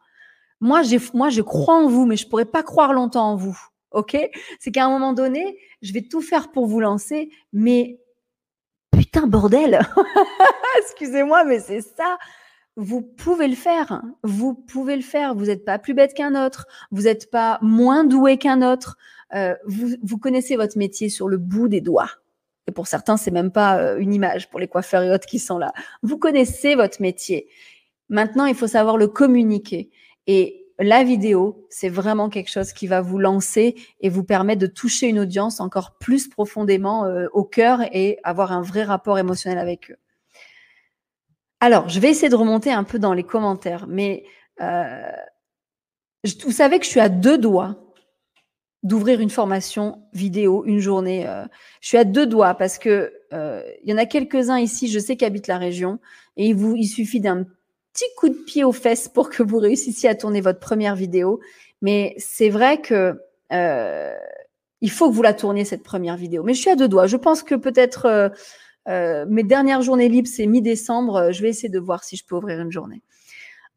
S1: Moi, moi, je crois en vous, mais je pourrais pas croire longtemps en vous. OK? C'est qu'à un moment donné, je vais tout faire pour vous lancer, mais putain, bordel *laughs* Excusez-moi, mais c'est ça. Vous pouvez le faire. Vous pouvez le faire. Vous n'êtes pas plus bête qu'un autre. Vous n'êtes pas moins doué qu'un autre. Euh, vous, connaissez votre métier sur le bout des doigts. Et pour certains, c'est même pas euh, une image pour les coiffeurs et autres qui sont là. Vous connaissez votre métier. Maintenant, il faut savoir le communiquer. Et la vidéo, c'est vraiment quelque chose qui va vous lancer et vous permettre de toucher une audience encore plus profondément euh, au cœur et avoir un vrai rapport émotionnel avec eux. Alors, je vais essayer de remonter un peu dans les commentaires, mais euh, vous savez que je suis à deux doigts d'ouvrir une formation vidéo, une journée. Euh, je suis à deux doigts parce que il y en a quelques-uns ici, je sais qu'habitent la région, et il vous, il suffit d'un petit coup de pied aux fesses pour que vous réussissiez à tourner votre première vidéo. Mais c'est vrai que euh, il faut que vous la tourniez cette première vidéo. Mais je suis à deux doigts. Je pense que peut-être euh, euh, mes dernières journées libres, c'est mi-décembre. Je vais essayer de voir si je peux ouvrir une journée.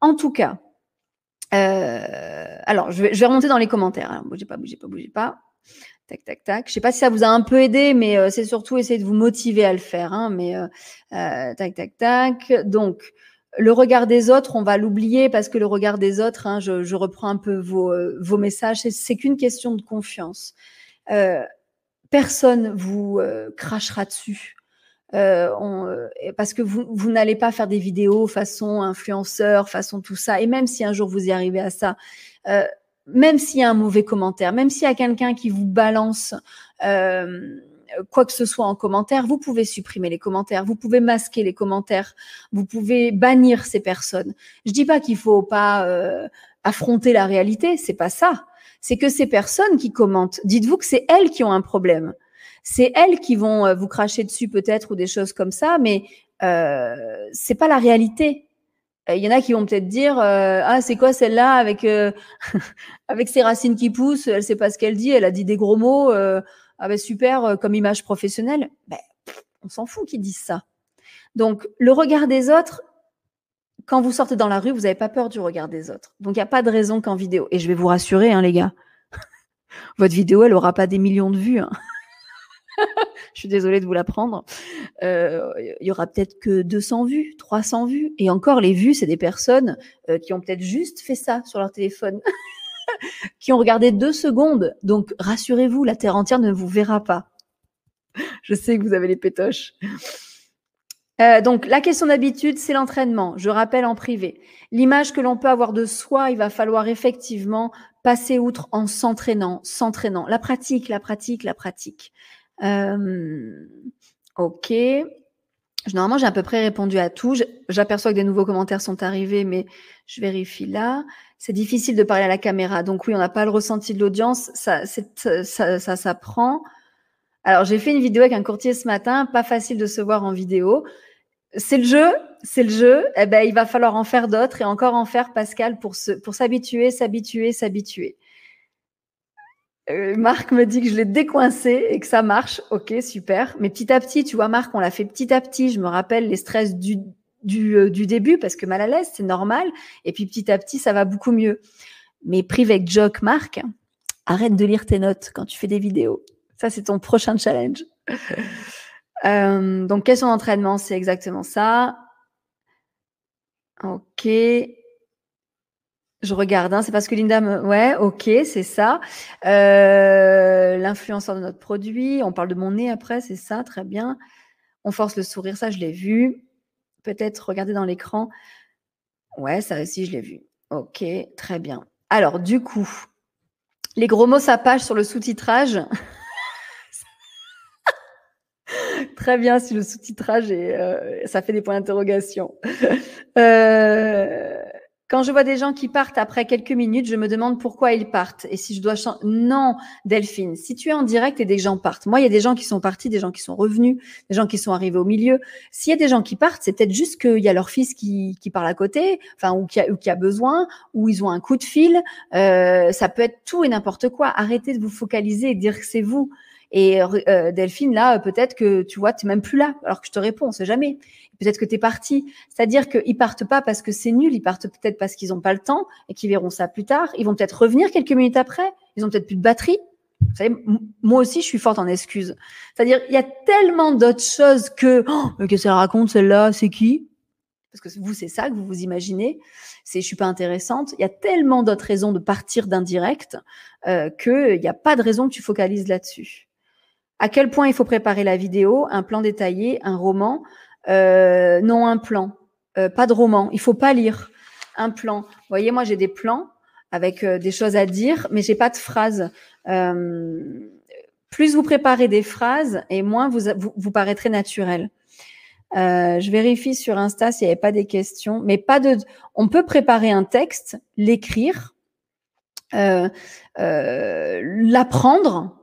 S1: En tout cas, alors je vais, remonter dans les commentaires. Alors, bougez pas, bougez pas, bougez pas. Tac, tac, tac. Je sais pas si ça vous a un peu aidé, mais c'est surtout essayer de vous motiver à le faire. Hein, mais tac, tac, tac. Donc, le regard des autres, on va l'oublier parce que le regard des autres, hein, je, reprends un peu vos, euh, messages, c'est qu'une question de confiance. Euh, personne vous euh, crachera dessus. Parce que vous, n'allez pas faire des vidéos façon influenceur, façon tout ça. Et même si un jour vous y arrivez à ça, même s'il y a un mauvais commentaire, même s'il y a quelqu'un qui vous balance quoi que ce soit en commentaire, vous pouvez supprimer les commentaires, vous pouvez masquer les commentaires, vous pouvez bannir ces personnes. Je dis pas qu'il faut pas euh, affronter la réalité, c'est pas ça. C'est que ces personnes qui commentent, dites-vous que c'est elles qui ont un problème. C'est elles qui vont euh, vous cracher dessus peut-être ou des choses comme ça, mais euh, c'est pas la réalité. Il y en a qui vont peut-être dire euh, ah c'est quoi celle-là avec *laughs* avec ses racines qui poussent, elle sait pas ce qu'elle dit, elle a dit des gros mots. Ah ben super euh, comme image professionnelle. Ben, on s'en fout qu'ils disent ça. Donc le regard des autres, quand vous sortez dans la rue, vous n'avez pas peur du regard des autres. Donc il n'y a pas de raison qu'en vidéo. Et je vais vous rassurer, hein, les gars, *laughs* votre vidéo, elle aura pas des millions de vues. Hein. *laughs* je suis désolée de vous l'apprendre. Euh, il y aura peut-être que 200 vues, 300 vues. Et encore, les vues, c'est des personnes euh, qui ont peut-être juste fait ça sur leur téléphone. *laughs* qui ont regardé deux secondes. Donc, rassurez-vous, la Terre entière ne vous verra pas. *laughs* Je sais que vous avez les pétoches. Euh, donc, la question d'habitude, c'est l'entraînement. Je rappelle en privé. L'image que l'on peut avoir de soi, il va falloir effectivement passer outre en s'entraînant, s'entraînant. La pratique, la pratique, la pratique. Euh, ok. Normalement, j'ai à peu près répondu à tout. J'aperçois que des nouveaux commentaires sont arrivés, mais je vérifie là. C'est difficile de parler à la caméra. Donc oui, on n'a pas le ressenti de l'audience. Ça, ça, ça, ça prend. Alors, j'ai fait une vidéo avec un courtier ce matin. Pas facile de se voir en vidéo. C'est le jeu, c'est le jeu. Eh ben, il va falloir en faire d'autres et encore en faire, Pascal, pour se, pour s'habituer, s'habituer, s'habituer. Euh, Marc me dit que je l'ai décoincé et que ça marche. Ok, super. Mais petit à petit, tu vois, Marc, on l'a fait petit à petit. Je me rappelle les stress du, du, euh, du début parce que mal à l'aise, c'est normal. Et puis petit à petit, ça va beaucoup mieux. Mais privé joke, Marc, arrête de lire tes notes quand tu fais des vidéos. Ça, c'est ton prochain challenge. *laughs* euh, donc, question d'entraînement, c'est exactement ça. Ok. Je regarde, hein, c'est parce que Linda me... Ouais, ok, c'est ça. Euh, L'influenceur de notre produit, on parle de mon nez après, c'est ça, très bien. On force le sourire, ça je l'ai vu. Peut-être regarder dans l'écran. Ouais, ça aussi je l'ai vu. Ok, très bien. Alors, du coup, les gros mots, ça page sur le sous-titrage. *laughs* Très bien si le sous-titrage et euh, ça fait des points d'interrogation. euh, quand je vois des gens qui partent après quelques minutes, je me demande pourquoi ils partent et si je dois changer. Non, Delphine, si tu es en direct et des gens partent. Moi, il y a des gens qui sont partis, des gens qui sont revenus, des gens qui sont arrivés au milieu. S'il y a des gens qui partent, c'est peut-être juste qu'il y a leur fils qui, qui parle à côté, enfin, ou qui, a, ou qui a besoin, ou ils ont un coup de fil. Euh, ça peut être tout et n'importe quoi. Arrêtez de vous focaliser et dire que c'est vous. Et euh, Delphine, là, peut-être que tu vois, tu n'es même plus là, alors que je te réponds, on sait jamais. Peut-être que tu es parti. C'est-à-dire qu'ils partent pas parce que c'est nul, ils partent peut-être parce qu'ils n'ont pas le temps et qu'ils verront ça plus tard. Ils vont peut-être revenir quelques minutes après. Ils ont peut-être plus de batterie. Vous savez, moi aussi, je suis forte en excuses. C'est-à-dire, il y a tellement d'autres choses que oh, que ça raconte celle-là, c'est qui? Parce que vous, c'est ça que vous vous imaginez. C'est, je suis pas intéressante. Il y a tellement d'autres raisons de partir d'un direct euh, qu'il n'y a pas de raison que tu focalises là-dessus. À quel point il faut préparer la vidéo, un plan détaillé, un roman euh, Non, un plan. Euh, pas de roman. Il faut pas lire. Un plan. Vous voyez, moi j'ai des plans avec euh, des choses à dire, mais j'ai pas de phrases. Euh, plus vous préparez des phrases et moins vous, vous, paraîtrez naturel. Je vérifie sur Insta s'il n'y avait pas des questions, mais pas de. On peut préparer un texte, l'écrire, l'apprendre,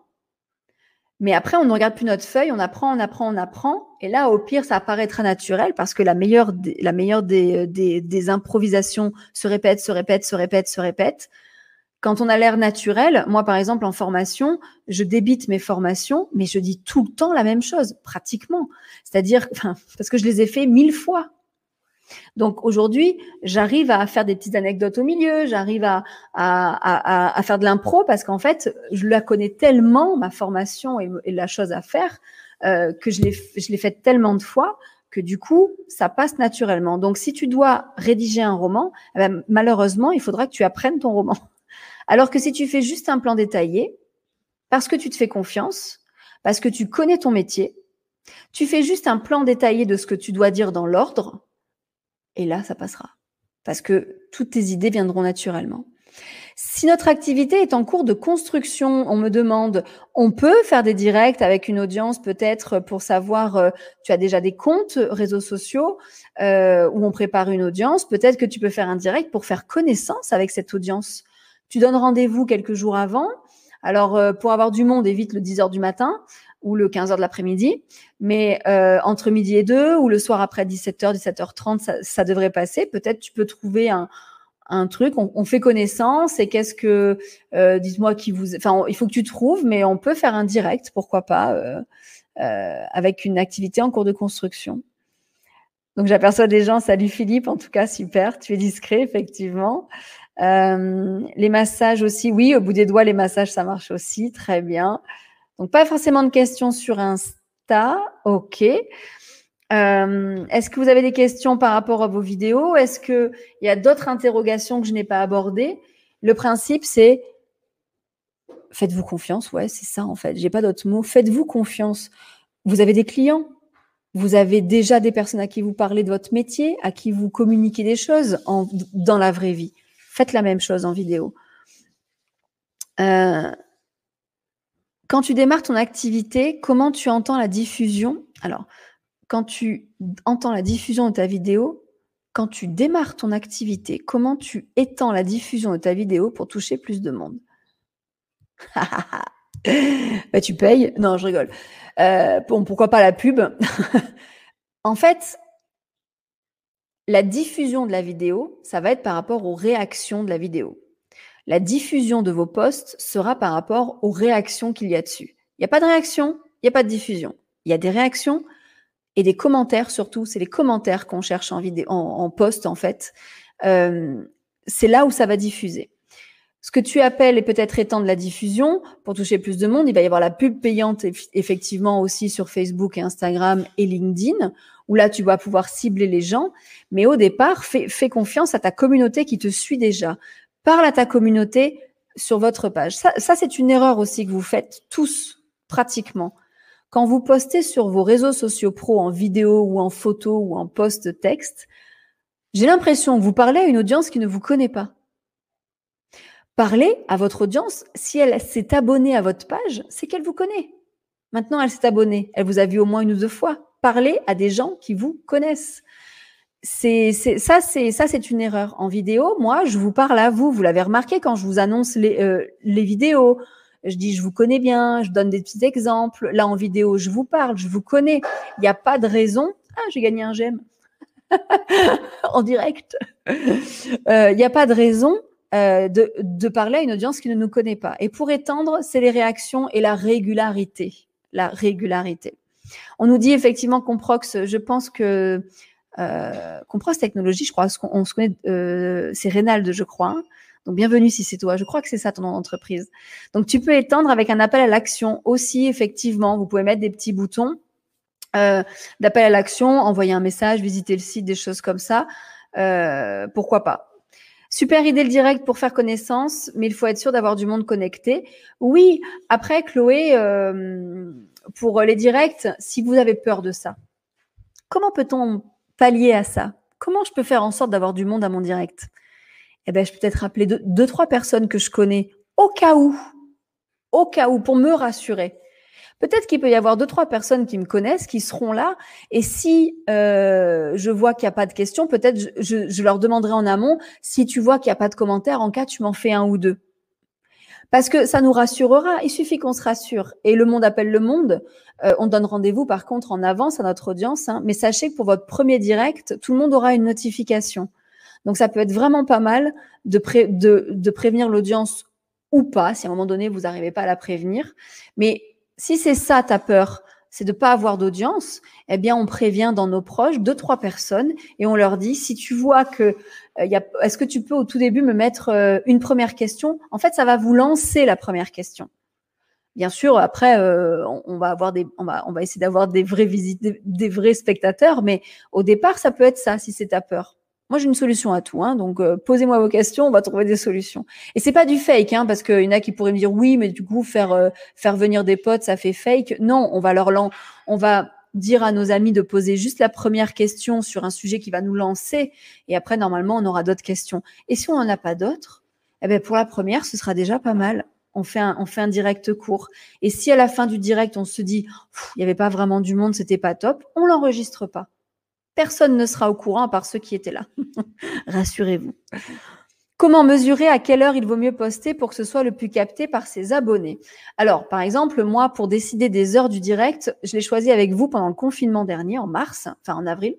S1: mais après, on ne regarde plus notre feuille, on apprend, on apprend, on apprend. Et là, au pire, ça apparaîtra naturel parce que la meilleure, des, la meilleure des, des, des, improvisations se répète, se répète, se répète, se répète. Quand on a l'air naturel, moi, par exemple, en formation, je débite mes formations, mais je dis tout le temps la même chose, pratiquement. C'est-à-dire, *laughs* parce que je les ai fait mille fois. Donc aujourd'hui, j'arrive à faire des petites anecdotes au milieu, j'arrive à, à, à, faire de l'impro parce qu'en fait, je la connais tellement, ma formation et, la chose à faire, euh, que je l'ai, je faite tellement de fois que du coup, ça passe naturellement. Donc si tu dois rédiger un roman, eh ben, malheureusement, il faudra que tu apprennes ton roman. Alors que si tu fais juste un plan détaillé, parce que tu te fais confiance, parce que tu connais ton métier, tu fais juste un plan détaillé de ce que tu dois dire dans l'ordre, et là, ça passera. Parce que toutes tes idées viendront naturellement. Si notre activité est en cours de construction, on me demande, on peut faire des directs avec une audience peut-être pour savoir, euh, tu as déjà des comptes réseaux sociaux euh, où on prépare une audience, peut-être que tu peux faire un direct pour faire connaissance avec cette audience. Tu donnes rendez-vous quelques jours avant. Alors, euh, pour avoir du monde, évite le 10 heures du matin ou le 15h de l'après-midi. Mais euh, entre midi et 2 ou le soir après 17h, 17h30, ça, ça devrait passer. Peut-être tu peux trouver un, un truc, on, on, fait connaissance et qu'est-ce que, euh, dites-moi qui vous, enfin, il faut que tu trouves, mais on peut faire un direct, pourquoi pas, euh, euh, avec une activité en cours de construction. Donc j'aperçois des gens, salut Philippe, en tout cas super, tu es discret effectivement. Euh, les massages aussi, oui, au bout des doigts, les massages, ça marche aussi, très bien. Donc, pas forcément de questions sur Insta. OK. Euh, Est-ce que vous avez des questions par rapport à vos vidéos? Est-ce qu'il y a d'autres interrogations que je n'ai pas abordées? Le principe, c'est faites-vous confiance. Ouais, c'est ça en fait. J'ai pas d'autres mots. Faites-vous confiance. Vous avez des clients. Vous avez déjà des personnes à qui vous parlez de votre métier, à qui vous communiquez des choses dans la vraie vie. Faites la même chose en vidéo. Euh, Quand tu démarres ton activité, comment tu entends la diffusion? Alors, quand tu entends la diffusion de ta vidéo, quand tu démarres ton activité, comment tu étends la diffusion de ta vidéo pour toucher plus de monde? *laughs* Bah, Tu payes Non, je rigole. Euh, bon, pourquoi pas la pub? *laughs* En fait, la diffusion de la vidéo, ça va être par rapport aux réactions de la vidéo. La diffusion de vos posts sera par rapport aux réactions qu'il y a dessus. Il n'y a pas de réaction, il n'y a pas de diffusion. Il y a des réactions et des commentaires surtout. C'est les commentaires qu'on cherche en, en, post en fait. Euh, c'est là où ça va diffuser. Ce que tu appelles et peut-être étendre la diffusion pour toucher plus de monde, il va y avoir la pub payante effectivement aussi sur Facebook et Instagram et LinkedIn, où là tu vas pouvoir cibler les gens. Mais au départ, fais, confiance à ta communauté qui te suit déjà. Parle à ta communauté sur votre page. Ça, ça c'est une erreur aussi que vous faites tous pratiquement. Quand vous postez sur vos réseaux sociaux pro en vidéo ou en photo ou en post texte, j'ai l'impression que vous parlez à une audience qui ne vous connaît pas. Parlez à votre audience. Si elle s'est abonnée à votre page, c'est qu'elle vous connaît. Maintenant, elle s'est abonnée. Elle vous a vu au moins une ou deux fois. Parlez à des gens qui vous connaissent. C'est, ça, c'est une erreur. En vidéo, moi, je vous parle à vous. Vous l'avez remarqué quand je vous annonce les, euh, les vidéos. Je dis, je vous connais bien, je donne des petits exemples. Là, en vidéo, je vous parle, je vous connais. Il n'y a pas de raison. Ah, j'ai gagné un j'aime *laughs* en direct. Euh, il n'y a pas de raison euh, de, de, parler à une audience qui ne nous connaît pas. Et pour étendre, c'est les réactions et la régularité. La régularité. On nous dit effectivement Comprox, je pense que euh, Comprox Technologie, je crois qu'on se connaît, euh, c'est Reynald, je crois. Donc, bienvenue si c'est toi. Je crois que c'est ça ton nom d'entreprise. Donc, tu peux étendre avec un appel à l'action aussi, effectivement. Vous pouvez mettre des petits boutons euh, d'appel à l'action, envoyer un message, visiter le site, des choses comme ça. Euh, pourquoi pas? Super idée le direct pour faire connaissance, mais il faut être sûr d'avoir du monde connecté. Oui, après, Chloé, euh, pour les directs, si vous avez peur de ça, comment peut-on pallier à ça? Comment je peux faire en sorte d'avoir du monde à mon direct? Eh ben, je peux peut-être rappeler deux, trois personnes que je connais au cas où, au cas où, pour me rassurer. Peut-être qu'il peut y avoir deux, trois personnes qui me connaissent, qui seront là. Et si euh, je vois qu'il n'y a pas de questions, peut-être je, leur demanderai en amont, si tu vois qu'il n'y a pas de commentaires, en cas, tu m'en fais un ou deux. Parce que ça nous rassurera. Il suffit qu'on se rassure. Et le monde appelle le monde. Euh, on donne rendez-vous, par contre, en avance à notre audience. Hein. Mais sachez que pour votre premier direct, tout le monde aura une notification. Donc, ça peut être vraiment pas mal de, de, prévenir l'audience ou pas, si à un moment donné, vous n'arrivez pas à la prévenir. Mais si c'est ça ta peur, c'est de pas avoir d'audience, eh bien, on prévient dans nos proches deux, trois personnes et on leur dit, si tu vois que euh, est-ce que tu peux au tout début me mettre euh, une première question? En fait, ça va vous lancer la première question. Bien sûr, après, euh, on, va avoir des, on va, on va essayer d'avoir des vrais visites, des, vrais spectateurs, mais au départ, ça peut être ça si c'est ta peur. Moi, j'ai une solution à tout, hein, donc euh, posez-moi vos questions, on va trouver des solutions. Et c'est pas du fake, hein, parce qu'il y en a qui pourraient me dire oui, mais du coup faire euh, faire venir des potes, ça fait fake. Non, on va leur on va dire à nos amis de poser juste la première question sur un sujet qui va nous lancer, et après normalement on aura d'autres questions. Et si on n'en a pas d'autres, eh ben pour la première, ce sera déjà pas mal. On fait un, on fait un direct court. Et si à la fin du direct on se dit il n'y avait pas vraiment du monde, c'était pas top, on l'enregistre pas. Personne ne sera au courant à part ceux qui étaient là. *laughs* Rassurez-vous. Comment mesurer à quelle heure il vaut mieux poster pour que ce soit le plus capté par ses abonnés? Alors, par exemple, moi, pour décider des heures du direct, je l'ai choisi avec vous pendant le confinement dernier, en mars, enfin en avril.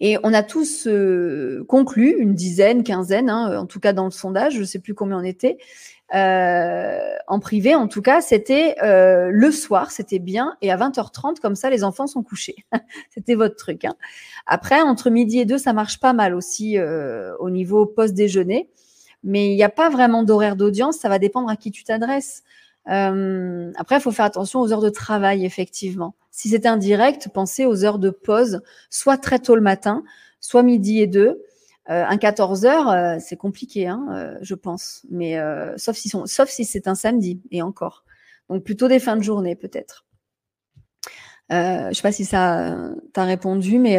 S1: Et on a tous euh, conclu, une dizaine, quinzaine, hein, en tout cas dans le sondage, je ne sais plus combien on était, euh, en privé, en tout cas, c'était euh, le soir, c'était bien, et à 20h30, comme ça, les enfants sont couchés. *laughs* c'était votre truc. Hein. Après, entre midi et deux, ça marche pas mal aussi euh, au niveau post-déjeuner, mais il n'y a pas vraiment d'horaire d'audience, ça va dépendre à qui tu t'adresses. Euh, après, il faut faire attention aux heures de travail, effectivement. Si c'est un direct, pensez aux heures de pause, soit très tôt le matin, soit midi et deux, euh, un 14 heures, euh, c'est compliqué, hein, euh, je pense. Mais sauf si, sauf si c'est un samedi et encore. Donc plutôt des fins de journée peut-être. je sais pas si ça t'a répondu, mais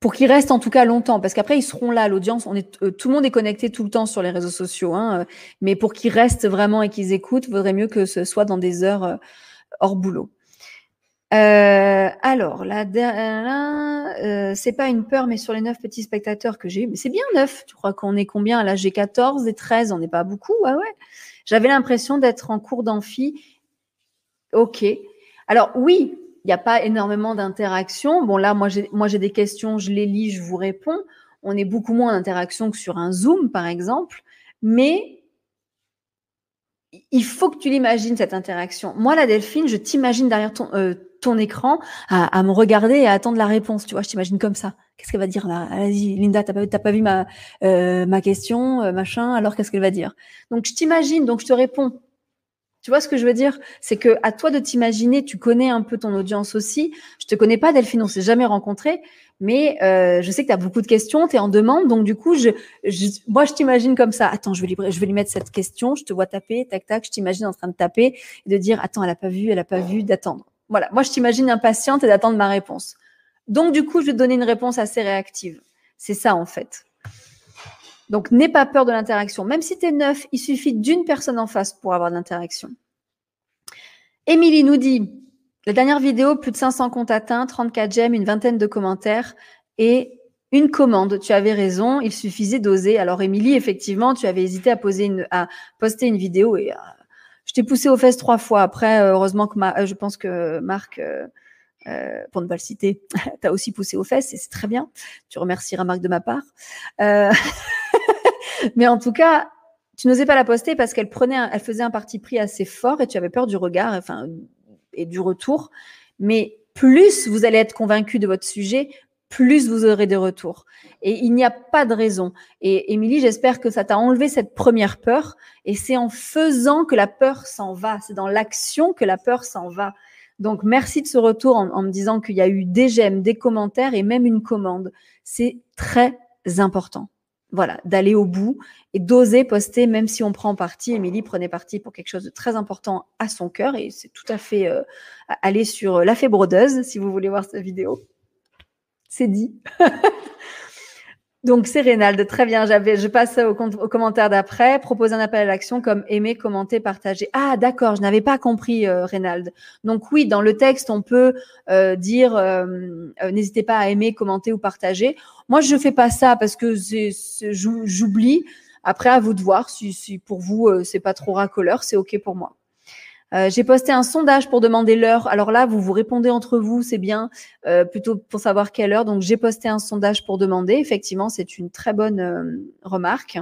S1: pour qu'ils restent en tout cas longtemps, parce qu'après ils seront là, l'audience, euh, tout le monde est connecté tout le temps sur les réseaux sociaux, hein, euh, mais pour qu'ils restent vraiment et qu'ils écoutent, vaudrait mieux que ce soit dans des heures euh, hors boulot. Alors, la dernière, c'est pas une peur, mais sur les neuf petits spectateurs que j'ai eu, mais c'est bien neuf. Tu crois qu'on est combien? Là, j'ai 14 et 13, on n'est pas beaucoup. Ouais, ouais. J'avais l'impression d'être en cours d'amphi. Ok. Alors oui, il n'y a pas énormément d'interactions. Bon, là, moi, j'ai, moi, j'ai des questions, je les lis, je vous réponds. On est beaucoup moins d'interaction que sur un Zoom, par exemple. Mais il faut que tu l'imagines, cette interaction. Moi, la Delphine, je t'imagine derrière ton, euh, ton écran à, me regarder et à attendre la réponse. Tu vois, je t'imagine comme ça. Qu'est-ce qu'elle va dire Vas-y, Linda, t'as pas, pas vu ma, euh, ma question, euh, machin. Alors, qu'est-ce qu'elle va dire? Donc, je t'imagine, donc je te réponds. Tu vois ce que je veux dire? C'est que à toi de t'imaginer, tu connais un peu ton audience aussi. Je te connais pas, Delphine, on s'est jamais rencontrés, mais euh, je sais que tu as beaucoup de questions, tu es en demande, donc du coup, je, moi, je t'imagine comme ça. Attends, je vais, lui, je vais lui mettre cette question, je te vois taper, tac, tac, je t'imagine en train de taper et de dire, attends, elle a pas vu, elle a pas vu, d'attendre. Voilà, moi, je t'imagine impatiente et d'attendre ma réponse. Donc, du coup, je vais te donner une réponse assez réactive. C'est ça, en fait. Donc, n'aie pas peur de l'interaction. Même si tu es neuf, il suffit d'une personne en face pour avoir de l'interaction. Émilie nous dit, la dernière vidéo, plus de 500 comptes atteints, 34 j'aime, une vingtaine de commentaires et une commande. Tu avais raison, il suffisait d'oser. Alors, Émilie, effectivement, tu avais hésité à, à poster une vidéo et euh, je t'ai poussé aux fesses trois fois. Après, euh, heureusement que ma, euh, je pense que Marc, pour ne pas le citer, *laughs* t'as aussi poussé aux fesses et c'est très bien. Tu remercieras Marc de ma part. *laughs* Mais en tout cas, tu n'osais pas la poster parce qu'elle prenait, elle faisait un parti pris assez fort et tu avais peur du regard, enfin, et du retour. Mais plus vous allez être convaincu de votre sujet, plus vous aurez des retours. Et il n'y a pas de raison. Et Émilie, j'espère que ça t'a enlevé cette première peur. Et c'est en faisant que la peur s'en va. C'est dans l'action que la peur s'en va. Donc, merci de ce retour en, me disant qu'il y a eu des j'aime, des commentaires et même une commande. C'est très important voilà, d'aller au bout et d'oser poster, même si on prend parti. Émilie prenait parti pour quelque chose de très important à son cœur et c'est tout à fait euh, aller sur La Fée Brodeuse si vous voulez voir cette vidéo. C'est dit. Donc c'est Reynald, très bien. Je passe au, au commentaire d'après. Proposer un appel à l'action comme aimer, commenter, partager. Ah d'accord, je n'avais pas compris euh, Reynald. Donc oui, dans le texte, on peut euh, dire euh, euh, n'hésitez pas à aimer, commenter ou partager. Moi, je fais pas ça parce que j'oublie. Après, à vous de voir si, si pour vous c'est pas trop racoleur, c'est ok pour moi. Euh, j'ai posté un sondage pour demander l'heure. Alors là, vous vous répondez entre vous, c'est bien, euh, plutôt pour savoir quelle heure. Donc j'ai posté un sondage pour demander. Effectivement, c'est une très bonne euh, remarque.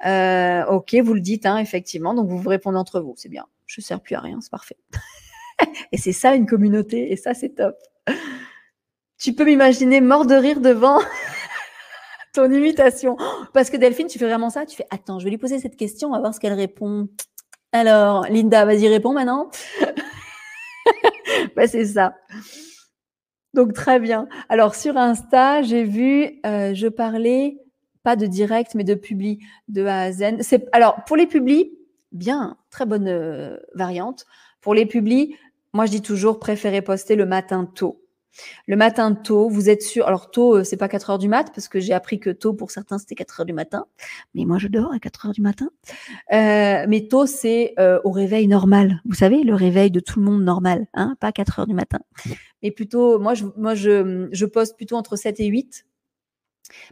S1: ok, vous le dites, hein, effectivement. Donc vous vous répondez entre vous, c'est bien. Je ne sers plus à rien, c'est parfait. *laughs* et c'est ça une communauté, et ça c'est top. Tu peux m'imaginer mort de rire devant *laughs* ton imitation. Parce que Delphine, tu fais vraiment ça. Tu fais, attends, je vais lui poser cette question, on va voir ce qu'elle répond. Alors, Linda, vas-y, réponds maintenant. *laughs* bah, c'est ça. Donc, très bien. Alors, sur Insta, j'ai vu, euh, je parlais pas de direct, mais de publi de A à Z. Alors, pour les publis, bien, très bonne euh, variante. Pour les publis, moi, je dis toujours, préférez poster le matin tôt. Le matin tôt, vous êtes sûr. Alors tôt, euh, c'est pas 4 heures du mat parce que j'ai appris que tôt pour certains c'était 4 heures du matin. Mais moi je dors à 4 heures du matin. Euh, mais tôt c'est euh, au réveil normal. Vous savez le réveil de tout le monde normal, hein, pas 4 heures du matin. Mais plutôt, moi je, moi je, je poste plutôt entre 7 et 8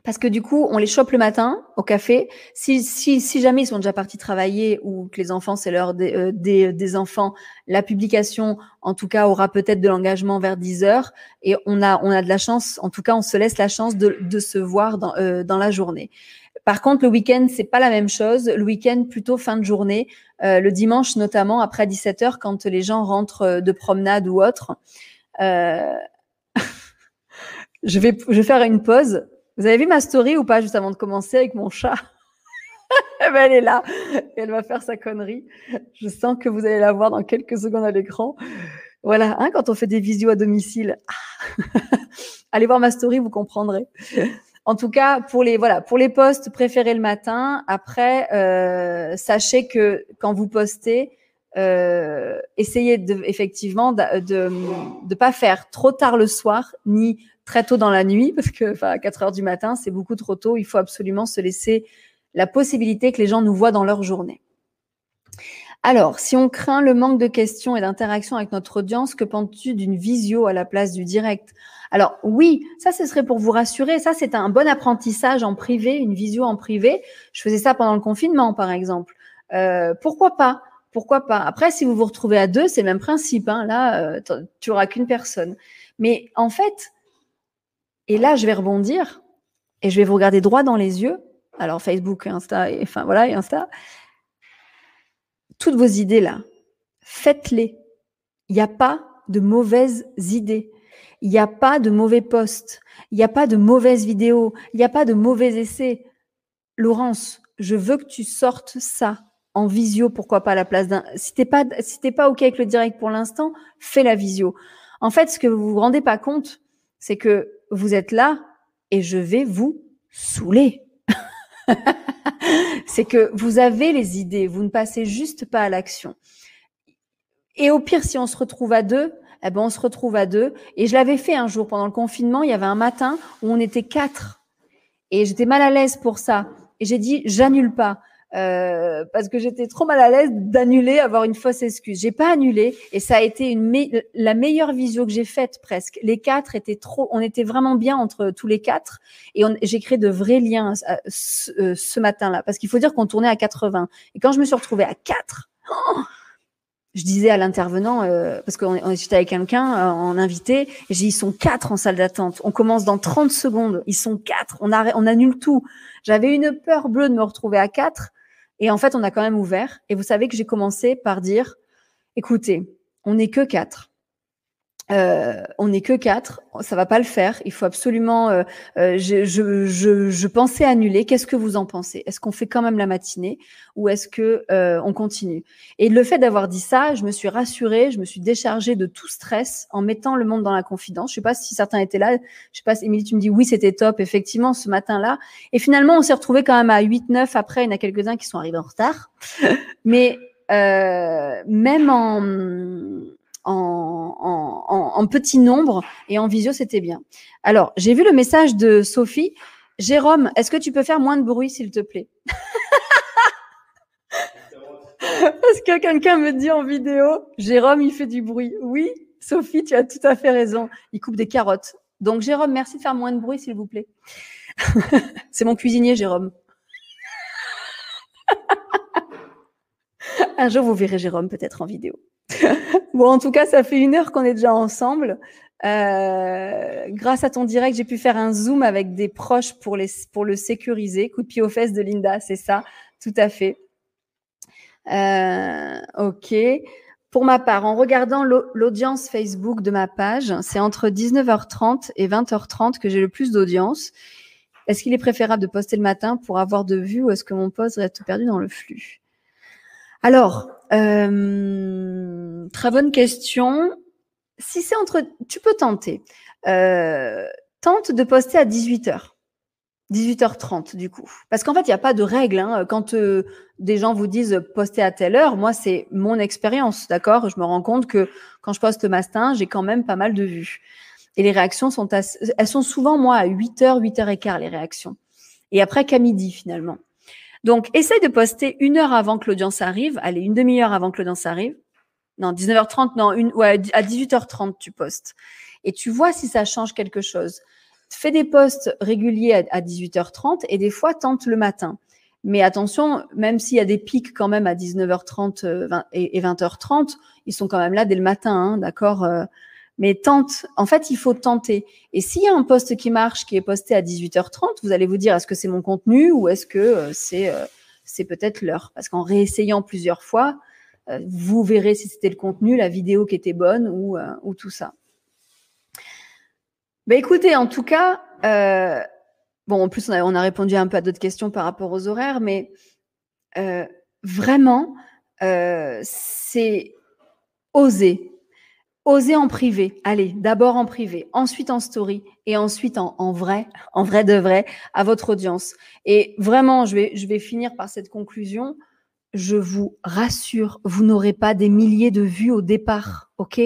S1: parce que du coup, on les chope le matin au café. Si, si, si jamais ils sont déjà partis travailler ou que les enfants, c'est l'heure des, euh, des, des, enfants, la publication, en tout cas, aura peut-être de l'engagement vers 10 heures. Et on a, on a de la chance, en tout cas, on se laisse la chance de, de se voir dans, euh, dans la journée. Par contre, le week-end, c'est pas la même chose. Le week-end, plutôt fin de journée. Euh, le dimanche, notamment, après 17 heures, quand les gens rentrent euh, de promenade ou autre. Euh, *laughs* je, vais, je vais faire une pause vous avez vu ma story ou pas juste avant de commencer avec mon chat? *laughs* Eh ben, Elle est là. Elle va faire sa connerie. Je sens que vous allez la voir dans quelques secondes à l'écran. Voilà, hein, quand on fait des visios à domicile. *laughs* Allez voir ma story, vous comprendrez. En tout cas, pour les voilà, pour les posts, préférez le matin. Après, euh, sachez que quand vous postez, euh, essayez effectivement de, de pas faire trop tard le soir ni très tôt dans la nuit, *laughs* parce que enfin, à 4 heures du matin, c'est beaucoup trop tôt. Il faut absolument se laisser la possibilité que les gens nous voient dans leur journée. Alors, si on craint le manque de questions et d'interaction avec notre audience, que penses-tu d'une visio à la place du direct? Alors oui, ça ce serait pour vous rassurer. Ça c'est un bon apprentissage en privé, une visio en privé. Je faisais ça pendant le confinement, par exemple. Euh, pourquoi pas? Pourquoi pas? Après, si vous vous retrouvez à deux, c'est le même principe. Hein. Là, euh, tu auras qu'une personne. Mais en fait, et là, je vais rebondir et je vais vous regarder droit dans les yeux. Alors Facebook, Insta, et, enfin voilà, et Insta toutes vos idées là, faites-les. Il n'y a pas de mauvaises idées. Il n'y a pas de mauvais posts. Il n'y a pas de mauvaises vidéos. Il n'y a pas de mauvais essais. Laurence, je veux que tu sortes ça en visio, pourquoi pas à la place d'un. Si t'es pas, si t'es pas ok avec le direct pour l'instant, fais la visio. En fait, ce que vous vous rendez pas compte, c'est que vous êtes là et je vais vous saouler. *laughs* c'est que vous avez les idées, vous ne passez juste pas à l'action. Et au pire, si on se retrouve à deux, eh ben on se retrouve à deux. Et je l'avais fait un jour pendant le confinement. Il y avait un matin où on était quatre, et j'étais mal à l'aise pour ça. Et j'ai dit, j'annule pas. Euh, parce que j'étais trop mal à l'aise d'annuler, avoir une fausse excuse. J'ai pas annulé et ça a été une la meilleure visio que j'ai faite presque. Les quatre étaient trop, on était vraiment bien entre tous les quatre et j'ai créé de vrais liens euh, euh, ce, matin-là parce qu'il faut dire qu'on tournait à 80 et quand je me suis retrouvée à 4 *gasps* je disais à l'intervenant, parce que j'étais avec quelqu'un en invité, j'ai ils sont quatre en salle d'attente. On commence dans 30 secondes. Ils sont quatre. On, on annule tout. J'avais une peur bleue de me retrouver à quatre. Et en fait, on a quand même ouvert. Et vous savez que j'ai commencé par dire, écoutez, on n'est que quatre. Euh, on n'est que quatre, ça va pas le faire. Il faut absolument. Euh, euh, je, pensais annuler. Qu'est-ce que vous en pensez? Est-ce qu'on fait quand même la matinée ou est-ce que on continue? Et le fait d'avoir dit ça, je me suis rassurée, je me suis déchargée de tout stress en mettant le monde dans la confidence. Je sais pas si certains étaient là. Je sais pas. Émilie, tu me dis oui, c'était top, effectivement, ce matin-là. Et finalement, on s'est retrouvé quand même à 8-9 après. Il y en a quelques-uns qui sont arrivés en retard, mais même en en, petit nombre et en visio, c'était bien. Alors, j'ai vu le message de Sophie. Jérôme, est-ce que tu peux faire moins de bruit, s'il te plaît? *laughs* Parce que quelqu'un me dit en vidéo, Jérôme, il fait du bruit. Oui, Sophie, tu as tout à fait raison. Il coupe des carottes. Donc, Jérôme, merci de faire moins de bruit, s'il vous plaît. *laughs* C'est mon cuisinier, Jérôme. *laughs* Un jour, vous verrez Jérôme peut-être en vidéo. *laughs* bon, en tout cas, ça fait une heure qu'on est déjà ensemble. Euh, grâce à ton direct, j'ai pu faire un zoom avec des proches pour, les, pour le sécuriser. Coup de pied aux fesses de Linda, c'est ça, tout à fait. Euh, ok. Pour ma part, en regardant l'audience Facebook de ma page, c'est entre 19h30 et 20h30 que j'ai le plus d'audience. Est-ce qu'il est préférable de poster le matin pour avoir de vues ou est-ce que mon post reste perdu dans le flux? Alors, euh, très bonne question. Si c'est entre, tu peux tenter. Euh, tente de poster à 18h. 18h30 du coup. Parce qu'en fait, il n'y a pas de règle. Hein. Quand euh, des gens vous disent poster à telle heure, moi, c'est mon expérience, d'accord? Je me rends compte que quand je poste matin, j'ai quand même pas mal de vues. Et les réactions sont, elles sont souvent, moi, à 8h, 8h15, les réactions. Et après qu'à midi, finalement. Donc, essaye de poster une heure avant que l'audience arrive. Allez, une demi-heure avant que l'audience arrive. Non, 19h30, non, une, ouais, à 18h30, tu postes. Et tu vois si ça change quelque chose. Fais des posts réguliers à, 18h30 et des fois, tente le matin. Mais attention, même s'il y a des pics quand même à 19h30 euh, et 20h30, ils sont quand même là dès le matin, hein, d'accord euh, mais tente. En fait, il faut tenter. Et s'il y a un poste qui marche, qui est posté à 18h30, vous allez vous dire est-ce que c'est mon contenu ou est-ce que euh, c'est euh, c'est peut-être l'heure? Parce qu'en réessayant plusieurs fois, euh, vous verrez si c'était le contenu, la vidéo qui était bonne ou, ou tout ça. Ben écoutez, en tout cas, bon, en plus on a, on a, répondu un peu à d'autres questions par rapport aux horaires, mais vraiment, c'est oser Osez en privé. Allez, d'abord en privé, ensuite en story et ensuite en, vrai, *laughs* en vrai de vrai, à votre audience. Et vraiment, je vais, je vais finir par cette conclusion. Je vous rassure, vous n'aurez pas des milliers de vues au départ, ok?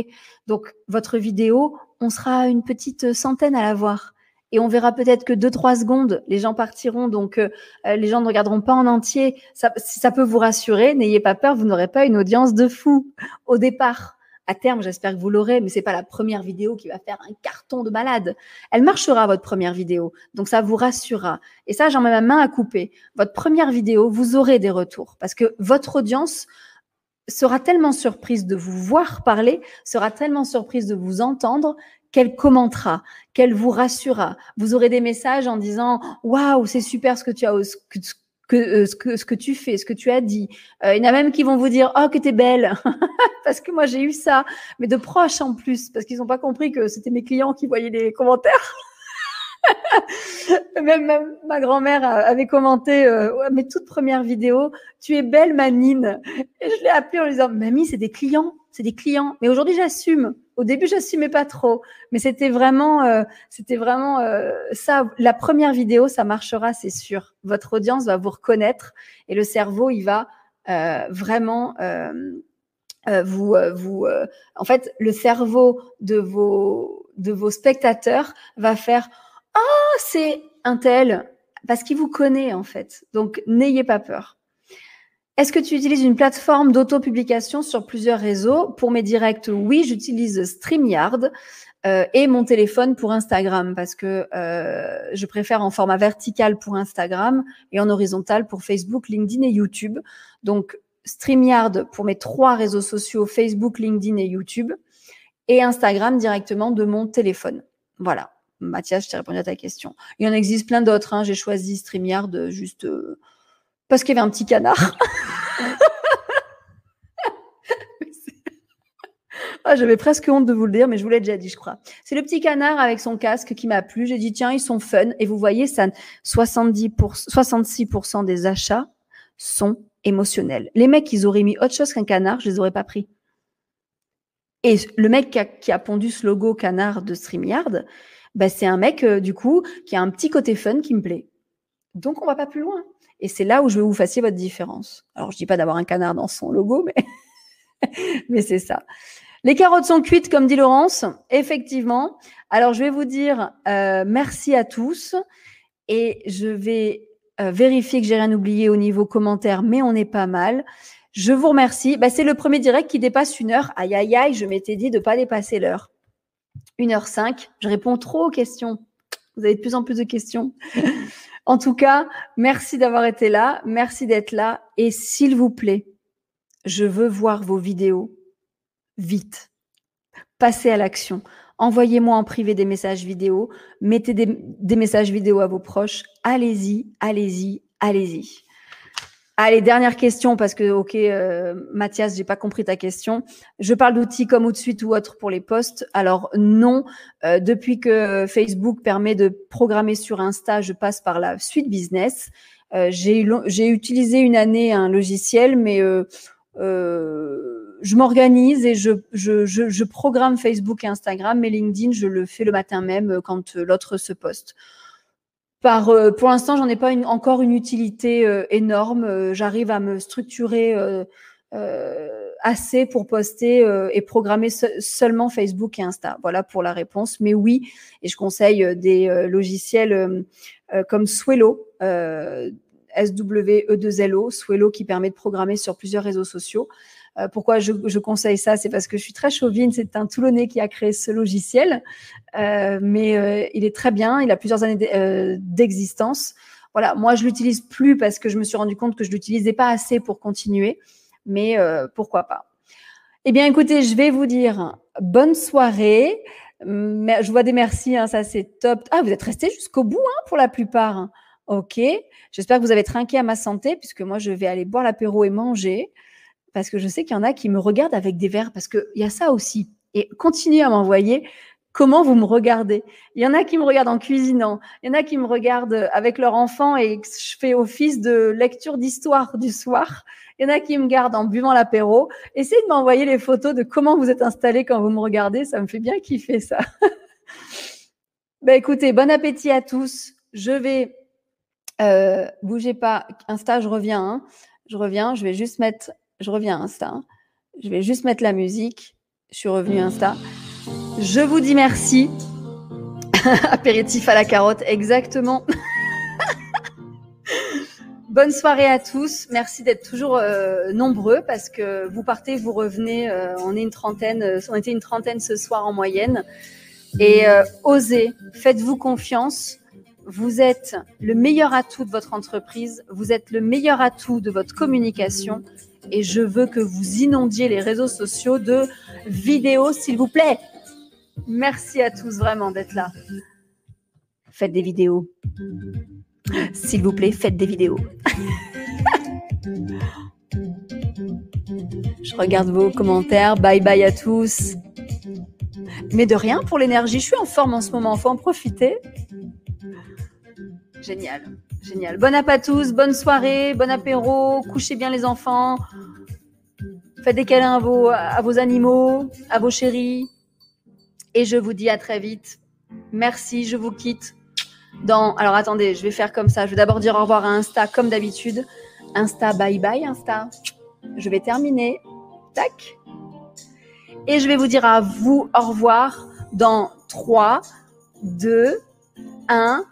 S1: Donc, votre vidéo, on sera une petite centaine à la voir. Et on verra peut-être que deux, trois secondes, les gens partiront, donc euh, euh, les gens ne regarderont pas en entier. Ça, ça peut vous rassurer, n'ayez pas peur, vous n'aurez pas une audience de fou au départ. À terme, j'espère que vous l'aurez, mais c'est pas la première vidéo qui va faire un carton de malade. Elle marchera, votre première vidéo. Donc, ça vous rassurera. Et ça, j'en mets ma main à couper. Votre première vidéo, vous aurez des retours parce que votre audience sera tellement surprise de vous voir parler, sera tellement surprise de vous entendre qu'elle commentera, qu'elle vous rassurera. Vous aurez des messages en disant waouh, c'est super ce que tu as que, euh, ce, que, ce que tu fais, ce que tu as dit. Euh, il y en a même qui vont vous dire Oh, que t'es belle *laughs* Parce que moi, j'ai eu ça, mais de proches en plus, parce qu'ils n'ont pas compris que c'était mes clients qui voyaient les commentaires. *laughs* même, ma grand-mère avait commenté euh, mes toutes premières vidéos Tu es belle, Manine. *laughs* Et je l'ai appelée en lui disant Mamie, c'est des clients, c'est des clients. Mais aujourd'hui, j'assume. Au début, j'assumais pas trop, mais c'était vraiment, euh, c'était vraiment euh, ça. La première vidéo, ça marchera, c'est sûr. Votre audience va vous reconnaître et le cerveau, il va euh, vraiment vous, vous. en fait, le cerveau de vos de vos spectateurs va faire ah oh, c'est un tel parce qu'il vous connaît en fait. Donc n'ayez pas peur. Est-ce que tu utilises une plateforme d'auto-publication sur plusieurs réseaux? Pour mes directs, oui, j'utilise StreamYard euh, et mon téléphone pour Instagram parce que euh, je préfère en format vertical pour Instagram et en horizontal pour Facebook, LinkedIn et YouTube. Donc StreamYard pour mes trois réseaux sociaux, Facebook, LinkedIn et YouTube, et Instagram directement de mon téléphone. Voilà. Mathias, je t'ai répondu à ta question. Il y en existe plein d'autres. Hein. J'ai choisi StreamYard juste... Euh, parce qu'il y avait un petit canard. *laughs* ah, J'avais presque honte de vous le dire, mais je vous l'ai déjà dit, je crois. C'est le petit canard avec son casque qui m'a plu. J'ai dit, tiens, ils sont fun. Et vous voyez, ça, 70 66% des achats sont émotionnels. Les mecs, ils auraient mis autre chose qu'un canard, je les aurais pas pris. Et le mec qui a, qui a pondu ce logo canard de StreamYard, bah, c'est un mec, euh, du coup, qui a un petit côté fun qui me plaît. Donc, on va pas plus loin. Et c'est là où je veux vous fassiez votre différence. Alors, je dis pas d'avoir un canard dans son logo, mais, *laughs* mais c'est ça. Les carottes sont cuites, comme dit Laurence. Effectivement. Alors, je vais vous dire euh, merci à tous. Et je vais euh, vérifier que j'ai rien oublié au niveau commentaire, mais on est pas mal. Je vous remercie. Bah, c'est le premier direct qui dépasse une heure. Aïe, aïe, aïe, je m'étais dit de pas dépasser l'heure. Une heure cinq. Je réponds trop aux questions. Vous avez de plus en plus de questions. *laughs* En tout cas, merci d'avoir été là, merci d'être là. Et s'il vous plaît, je veux voir vos vidéos vite. Passez à l'action. Envoyez-moi en privé des messages vidéo, mettez des, des messages vidéo à vos proches. Allez-y, allez-y, allez-y. Allez, dernière question parce que, ok, euh, Mathias, j'ai pas compris ta question. Je parle d'outils comme Outsuite ou autre pour les posts. Alors non, euh, depuis que Facebook permet de programmer sur Insta, je passe par la suite business. Euh, j'ai utilisé une année un logiciel, mais euh, euh, je m'organise et je, je, je, je, programme Facebook et Instagram, mais LinkedIn, je le fais le matin même quand l'autre se poste. Euh, pour l'instant, j'en ai pas encore une utilité euh, énorme. Euh, j'arrive à me structurer assez pour poster et programmer seulement Facebook et Insta. Voilà pour la réponse. Mais oui, et je conseille des logiciels comme Swello, S-W-E-2-L-O, Swello qui permet de programmer sur plusieurs réseaux sociaux. Euh, pourquoi je, je, conseille ça C'est parce que je suis très chauvine. C'est un Toulonnais qui a créé ce logiciel, euh, mais euh, il est très bien. Il a plusieurs années euh, d'existence. Voilà, moi je l'utilise plus parce que je me suis rendu compte que je l'utilisais pas assez pour continuer, mais pourquoi pas Eh bien, écoutez, je vais vous dire bonne soirée. Je vois des merci, hein, ça c'est top. Ah, vous êtes restés jusqu'au bout hein, pour la plupart. Ok, j'espère que vous avez trinqué à ma santé puisque moi je vais aller boire l'apéro et manger parce que je sais qu'il y en a qui me regardent avec des verres, parce qu'il y a ça aussi. Et continuez à m'envoyer comment vous me regardez. Il y en a qui me regardent en cuisinant, il y en a qui me regardent avec leur enfant et je fais office de lecture d'histoire du soir. Il y en a qui me gardent en buvant l'apéro. Essayez de m'envoyer les photos de comment vous êtes installés quand vous me regardez, ça me fait bien kiffer ça. *laughs* ben écoutez, bon appétit à tous. Je vais euh, bougez pas, Insta, je reviens. Hein. Je reviens, je vais juste mettre je reviens à Insta. Je vais juste mettre la musique. Je suis revenue Insta. Je vous dis merci. *laughs* Apéritif à la carotte, exactement. *laughs* Bonne soirée à tous. Merci d'être toujours euh, nombreux parce que vous partez, vous revenez. Euh, on euh, on était une trentaine ce soir en moyenne. Et osez, faites-vous confiance. Vous êtes le meilleur atout de votre entreprise. Vous êtes le meilleur atout de votre communication. Et je veux que vous inondiez les réseaux sociaux de vidéos, s'il vous plaît. Merci à tous vraiment d'être là. Faites des vidéos. S'il vous plaît, faites des vidéos. *laughs* Je regarde vos commentaires. Bye bye à tous. Mais de rien pour l'énergie. Je suis en forme en ce moment. Faut en profiter. Génial. Génial. Bon app à tous. Bonne soirée. Bon apéro. Couchez bien les enfants. Faites des câlins à vos, à vos animaux, à vos chéris. Et je vous dis à très vite. Merci. Je vous quitte dans. Alors attendez, je vais faire comme ça. Je vais d'abord dire au revoir à Insta comme d'habitude. Insta, bye bye Insta. Je vais terminer. Tac. Et je vais vous dire à vous au revoir dans 3, 2, 1.